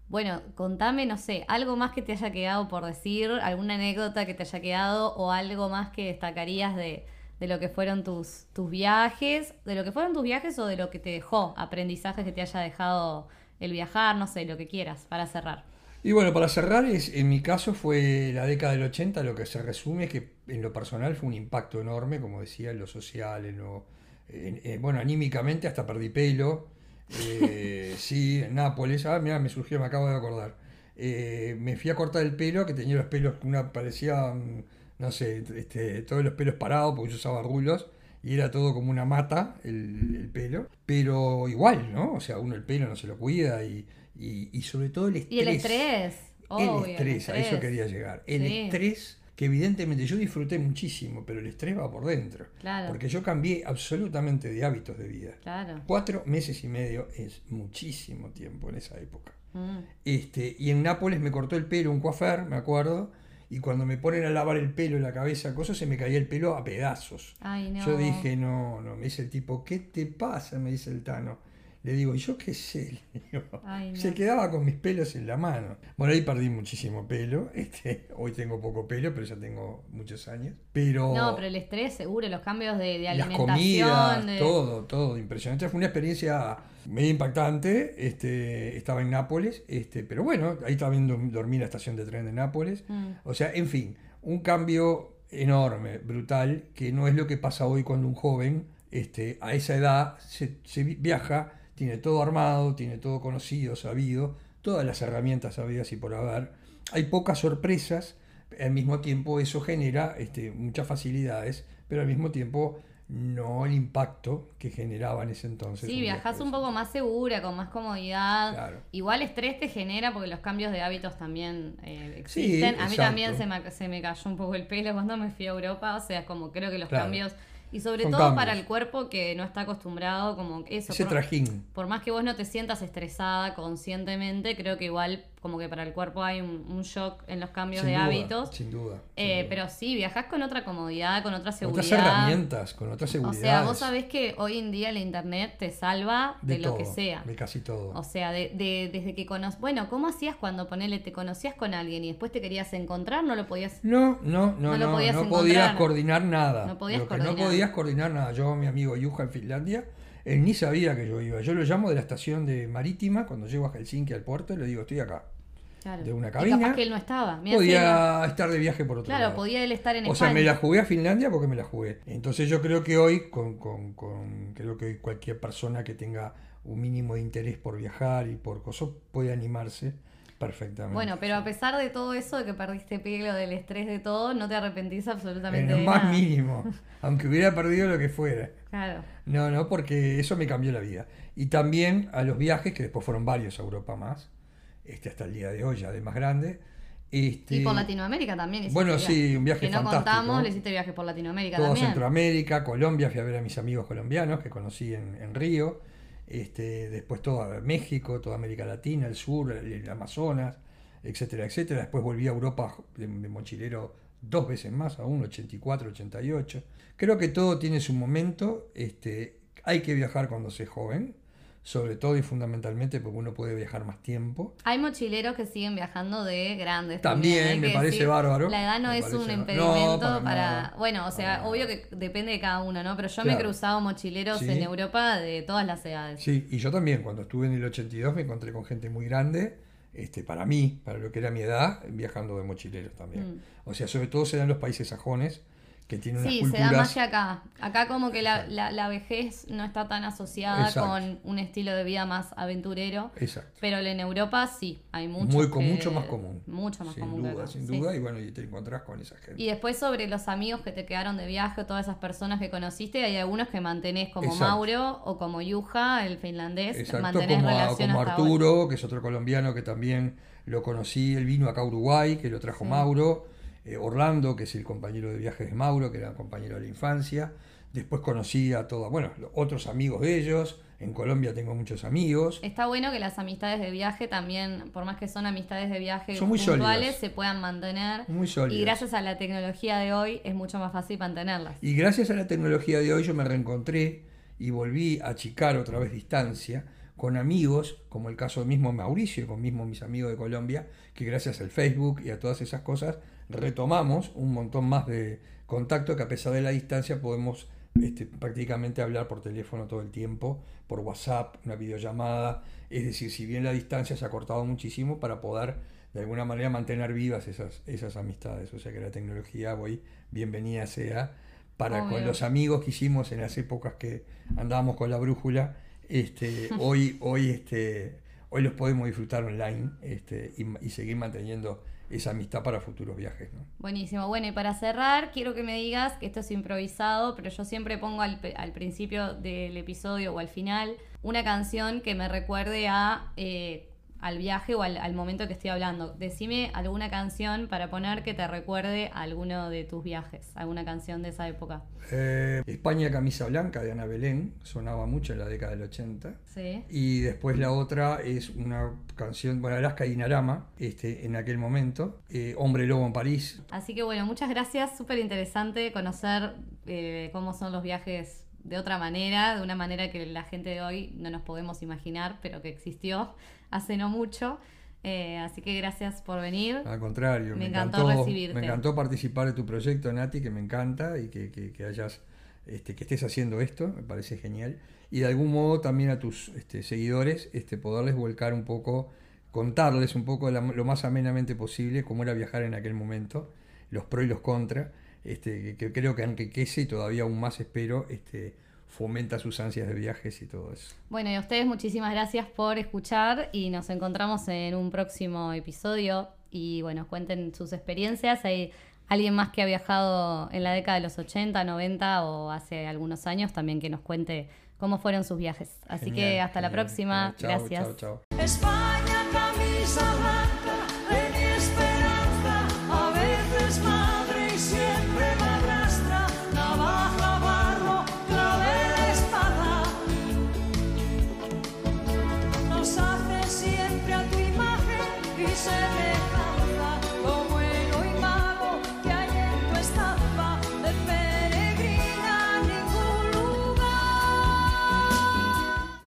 Speaker 3: Bueno, contame, no sé, algo más que te haya quedado por decir, alguna anécdota que te haya quedado o algo más que destacarías de, de lo que fueron tus, tus viajes, de lo que fueron tus viajes o de lo que te dejó, aprendizajes que te haya dejado el viajar, no sé, lo que quieras, para cerrar.
Speaker 4: Y bueno, para cerrar, es, en mi caso fue la década del 80, lo que se resume es que en lo personal fue un impacto enorme, como decía, en lo social, en lo, en- en- bueno, anímicamente hasta perdí pelo. Eh, <laughs> sí, en Nápoles, ah, mira, me surgió, me acabo de acordar. Eh, me fui a cortar el pelo, que tenía los pelos, una parecía, mm, no sé, este, todos los pelos parados, porque yo usaba rulos, y era todo como una mata el, el pelo, pero igual, ¿no? O sea, uno el pelo no se lo cuida y, y, y sobre todo el estrés.
Speaker 3: Y el estrés, obvio,
Speaker 4: el estrés, a eso quería llegar. El
Speaker 3: Sí.
Speaker 4: estrés que evidentemente yo disfruté muchísimo, pero el estrés va por dentro.
Speaker 3: Claro.
Speaker 4: Porque yo cambié absolutamente de hábitos de vida.
Speaker 3: Claro.
Speaker 4: Cuatro meses y medio es muchísimo tiempo en esa época.
Speaker 3: Mm.
Speaker 4: Este, y en Nápoles me cortó el pelo un coafer, me acuerdo, y cuando me ponen a lavar el pelo, la cabeza, cosas, se me caía el pelo a pedazos.
Speaker 3: Ay, no.
Speaker 4: Yo dije, no, no, me dice el tipo, ¿qué te pasa? Me dice el Tano. Le digo, ¿y yo qué sé? <laughs> Le digo,
Speaker 3: Ay, no.
Speaker 4: Se quedaba con mis pelos en la mano. Bueno, ahí perdí muchísimo pelo. Este, hoy tengo poco pelo, pero ya tengo muchos años. Pero,
Speaker 3: No, pero el estrés, seguro, los cambios de, de
Speaker 4: las
Speaker 3: alimentación.
Speaker 4: comidas,
Speaker 3: de-
Speaker 4: todo, todo impresionante. Fue una experiencia medio impactante. Este, estaba en Nápoles, este, pero bueno, ahí también dor- dormí en la estación de tren de Nápoles.
Speaker 3: Mm.
Speaker 4: O sea, en fin, un cambio enorme, brutal, que no es lo que pasa hoy cuando un joven este, a esa edad se, se vi- viaja, tiene todo armado, tiene todo conocido, sabido, todas las herramientas sabidas y por haber. Hay pocas sorpresas, al mismo tiempo eso genera este, muchas facilidades, pero al mismo tiempo no el impacto que generaba en ese entonces.
Speaker 3: Sí,
Speaker 4: viaje
Speaker 3: un poco más segura, con más comodidad.
Speaker 4: Claro.
Speaker 3: Igual estrés te genera porque los cambios de hábitos también eh, existen. a mí
Speaker 4: exacto.
Speaker 3: también se me, se me cayó un poco el pelo cuando me fui a Europa. O sea, como creo que los
Speaker 4: Claro.
Speaker 3: cambios. Y sobre todo
Speaker 4: cambios.
Speaker 3: para el cuerpo que no está acostumbrado, como eso.
Speaker 4: Ese
Speaker 3: por-
Speaker 4: trajín.
Speaker 3: por más que vos no te sientas estresada conscientemente, creo que igual como que para el cuerpo hay un, un shock en los cambios
Speaker 4: sin
Speaker 3: de
Speaker 4: duda,
Speaker 3: hábitos.
Speaker 4: Sin duda. sin
Speaker 3: Eh,
Speaker 4: duda.
Speaker 3: pero sí, viajás con otra comodidad, con otra
Speaker 4: Con
Speaker 3: seguridad.
Speaker 4: otras herramientas, con otras
Speaker 3: O
Speaker 4: seguridades.
Speaker 3: sea, vos sabés que hoy en día el internet te salva de, lo que sea.
Speaker 4: De casi todo.
Speaker 3: O sea, de, de- desde que conoces... Bueno, ¿cómo hacías cuando ponele, te conocías con alguien y después te querías encontrar? No lo podías...
Speaker 4: No, no, no,
Speaker 3: No
Speaker 4: no,
Speaker 3: lo
Speaker 4: no,
Speaker 3: podías
Speaker 4: podías
Speaker 3: encontrar.
Speaker 4: coordinar nada.
Speaker 3: No podías
Speaker 4: Lo que
Speaker 3: coordinar.
Speaker 4: no podías coordinar nada. Yo, mi amigo Yuja en Finlandia, él ni sabía que yo iba. Yo lo llamo de la estación de marítima, cuando llego a Helsinki al puerto, y le digo, estoy acá.
Speaker 3: Claro.
Speaker 4: De una
Speaker 3: Y
Speaker 4: cabina.
Speaker 3: capaz que él no estaba. Mirá,
Speaker 4: podía estar de viaje por otro
Speaker 3: Claro,
Speaker 4: lado.
Speaker 3: podía él estar en
Speaker 4: O sea,
Speaker 3: España.
Speaker 4: me la jugué a Finlandia porque me la jugué. Entonces yo creo que hoy, con, con- con- creo que hoy cualquier persona que tenga un mínimo de interés por viajar y por cosas puede animarse perfectamente.
Speaker 3: Bueno, pero a pesar de todo eso, de que perdiste pelo, del estrés de todo, no te arrepentís absolutamente
Speaker 4: en
Speaker 3: de
Speaker 4: lo más
Speaker 3: nada.
Speaker 4: mínimo, <laughs> aunque hubiera perdido lo que fuera.
Speaker 3: Claro.
Speaker 4: No, no, porque eso me cambió la vida. Y también a los viajes, que después fueron varios a Europa más, este hasta el día de hoy ya de más grande. Este,
Speaker 3: Y por Latinoamérica también.
Speaker 4: Bueno,
Speaker 3: viaje.
Speaker 4: sí, un viaje
Speaker 3: Que no
Speaker 4: fantástico.
Speaker 3: contamos, le hiciste viajes por Latinoamérica
Speaker 4: todo
Speaker 3: también.
Speaker 4: Centroamérica, Colombia, fui a ver a mis amigos colombianos que conocí en, en Río, este, después todo México, toda América Latina, el sur, el, Amazonas, etcétera, etcétera. Después volví a Europa de, de mochilero dos veces más, aún 84, 88. Creo que todo tiene su momento, este, hay que viajar cuando se es joven, sobre todo y fundamentalmente porque uno puede viajar más tiempo.
Speaker 3: Hay mochileros que siguen viajando de grandes.
Speaker 4: También,
Speaker 3: hay
Speaker 4: me parece bárbaro.
Speaker 3: La edad no
Speaker 4: Me
Speaker 3: es un impedimento
Speaker 4: No, para.
Speaker 3: Bueno, o sea,
Speaker 4: Para
Speaker 3: obvio que depende de cada uno, ¿no? Pero yo me he cruzado mochileros
Speaker 4: Sí.
Speaker 3: en Europa de todas las edades.
Speaker 4: Sí, y yo también, cuando estuve en el 82 me encontré con gente muy grande, este, para mí, para lo que era mi edad, viajando de mochileros también.
Speaker 3: Mm.
Speaker 4: O sea, sobre todo se dan los países sajones, que tiene unas
Speaker 3: Sí, se da más que acá. Acá como que la, la- la vejez no está tan asociada
Speaker 4: Exacto.
Speaker 3: con un estilo de vida más aventurero.
Speaker 4: Exacto.
Speaker 3: Pero en Europa sí, hay mucho.
Speaker 4: Muy, con
Speaker 3: que-
Speaker 4: mucho más común.
Speaker 3: Mucho más
Speaker 4: sin
Speaker 3: común. que
Speaker 4: duda,
Speaker 3: acá,
Speaker 4: sin
Speaker 3: sí.
Speaker 4: duda. Y bueno, y te encontrás con esa gente.
Speaker 3: Y después sobre los amigos que te quedaron de viaje, o todas esas personas que conociste, hay algunos que mantenés como
Speaker 4: Exacto.
Speaker 3: Mauro o como Yuja, el finlandés,
Speaker 4: Exacto,
Speaker 3: mantenés
Speaker 4: como,
Speaker 3: relación
Speaker 4: como Arturo, que es otro colombiano que también lo conocí, él vino acá a Uruguay, que lo trajo
Speaker 3: Sí.
Speaker 4: Mauro, eh, Orlando, que es el compañero de viajes de Mauro, que era compañero de la infancia, después conocí a todos, bueno, otros amigos de ellos, en Colombia tengo muchos amigos,
Speaker 3: Está bueno que las amistades de viaje también, por más que son amistades de viaje
Speaker 4: Son muy
Speaker 3: puntuales,
Speaker 4: sólidas.
Speaker 3: se puedan mantener.
Speaker 4: muy sólidos.
Speaker 3: Y gracias a la tecnología de hoy es mucho más fácil mantenerlas.
Speaker 4: Y gracias a la tecnología de hoy yo me reencontré y volví a achicar otra vez distancia con amigos, como el caso mismo Mauricio, con mismo mis amigos de Colombia, que gracias al Facebook y a todas esas cosas retomamos un montón más de contacto que a pesar de la distancia podemos este, prácticamente hablar por teléfono todo el tiempo, por WhatsApp, una videollamada. Es decir, si bien la distancia se ha cortado muchísimo para poder de alguna manera mantener vivas esas, esas amistades. O sea que la tecnología hoy bienvenida sea para
Speaker 3: Obvio.
Speaker 4: con los amigos que hicimos en las épocas que andábamos con la brújula, este, <laughs> hoy, hoy, este, hoy los podemos disfrutar online este, y, y seguir manteniendo esa amistad para futuros viajes. ¿no?
Speaker 3: Buenísimo. Bueno, y para cerrar, quiero que me digas que esto es improvisado, pero yo siempre pongo al, al principio del episodio o al final una canción que me recuerde a, eh, al viaje o al, al momento que estoy hablando. Decime alguna canción para poner que te recuerde a alguno de tus viajes, alguna canción de esa época.
Speaker 4: Eh, España Camisa Blanca de Ana Belén, sonaba mucho en la década del 80.
Speaker 3: Sí.
Speaker 4: Y después la otra es una canción, bueno, Alaska Dinarama, este, en aquel momento, eh, Hombre Lobo en París,
Speaker 3: Así que bueno, muchas gracias. Súper interesante conocer eh, cómo son los viajes de otra manera, de una manera que la gente de hoy no nos podemos imaginar, pero que existió hace no mucho. Eh, así que gracias por venir.
Speaker 4: Al contrario,
Speaker 3: Me
Speaker 4: me,
Speaker 3: encantó
Speaker 4: encantó,
Speaker 3: recibirte.
Speaker 4: me encantó participar de tu proyecto, Nati, que me encanta y que, que- que hayas, este, que estés haciendo esto, me parece genial. Y de algún modo también a tus este, seguidores, este, poderles volcar un poco, contarles un poco la- lo más amenamente posible cómo era viajar en aquel momento, los pros y los contras, este, que, que creo que enriquece y todavía aún más espero, este, fomenta sus ansias de viajes y todo eso.
Speaker 3: Bueno, y a ustedes muchísimas gracias por escuchar y nos encontramos en un próximo episodio. Y bueno, cuenten sus experiencias. Hay alguien más que ha viajado en la década de los 80, 90 o hace algunos años también que nos cuente cómo fueron sus viajes. Así que
Speaker 4: Genial,
Speaker 3: hasta la próxima.
Speaker 4: Chao,
Speaker 3: gracias.
Speaker 4: chao, chao.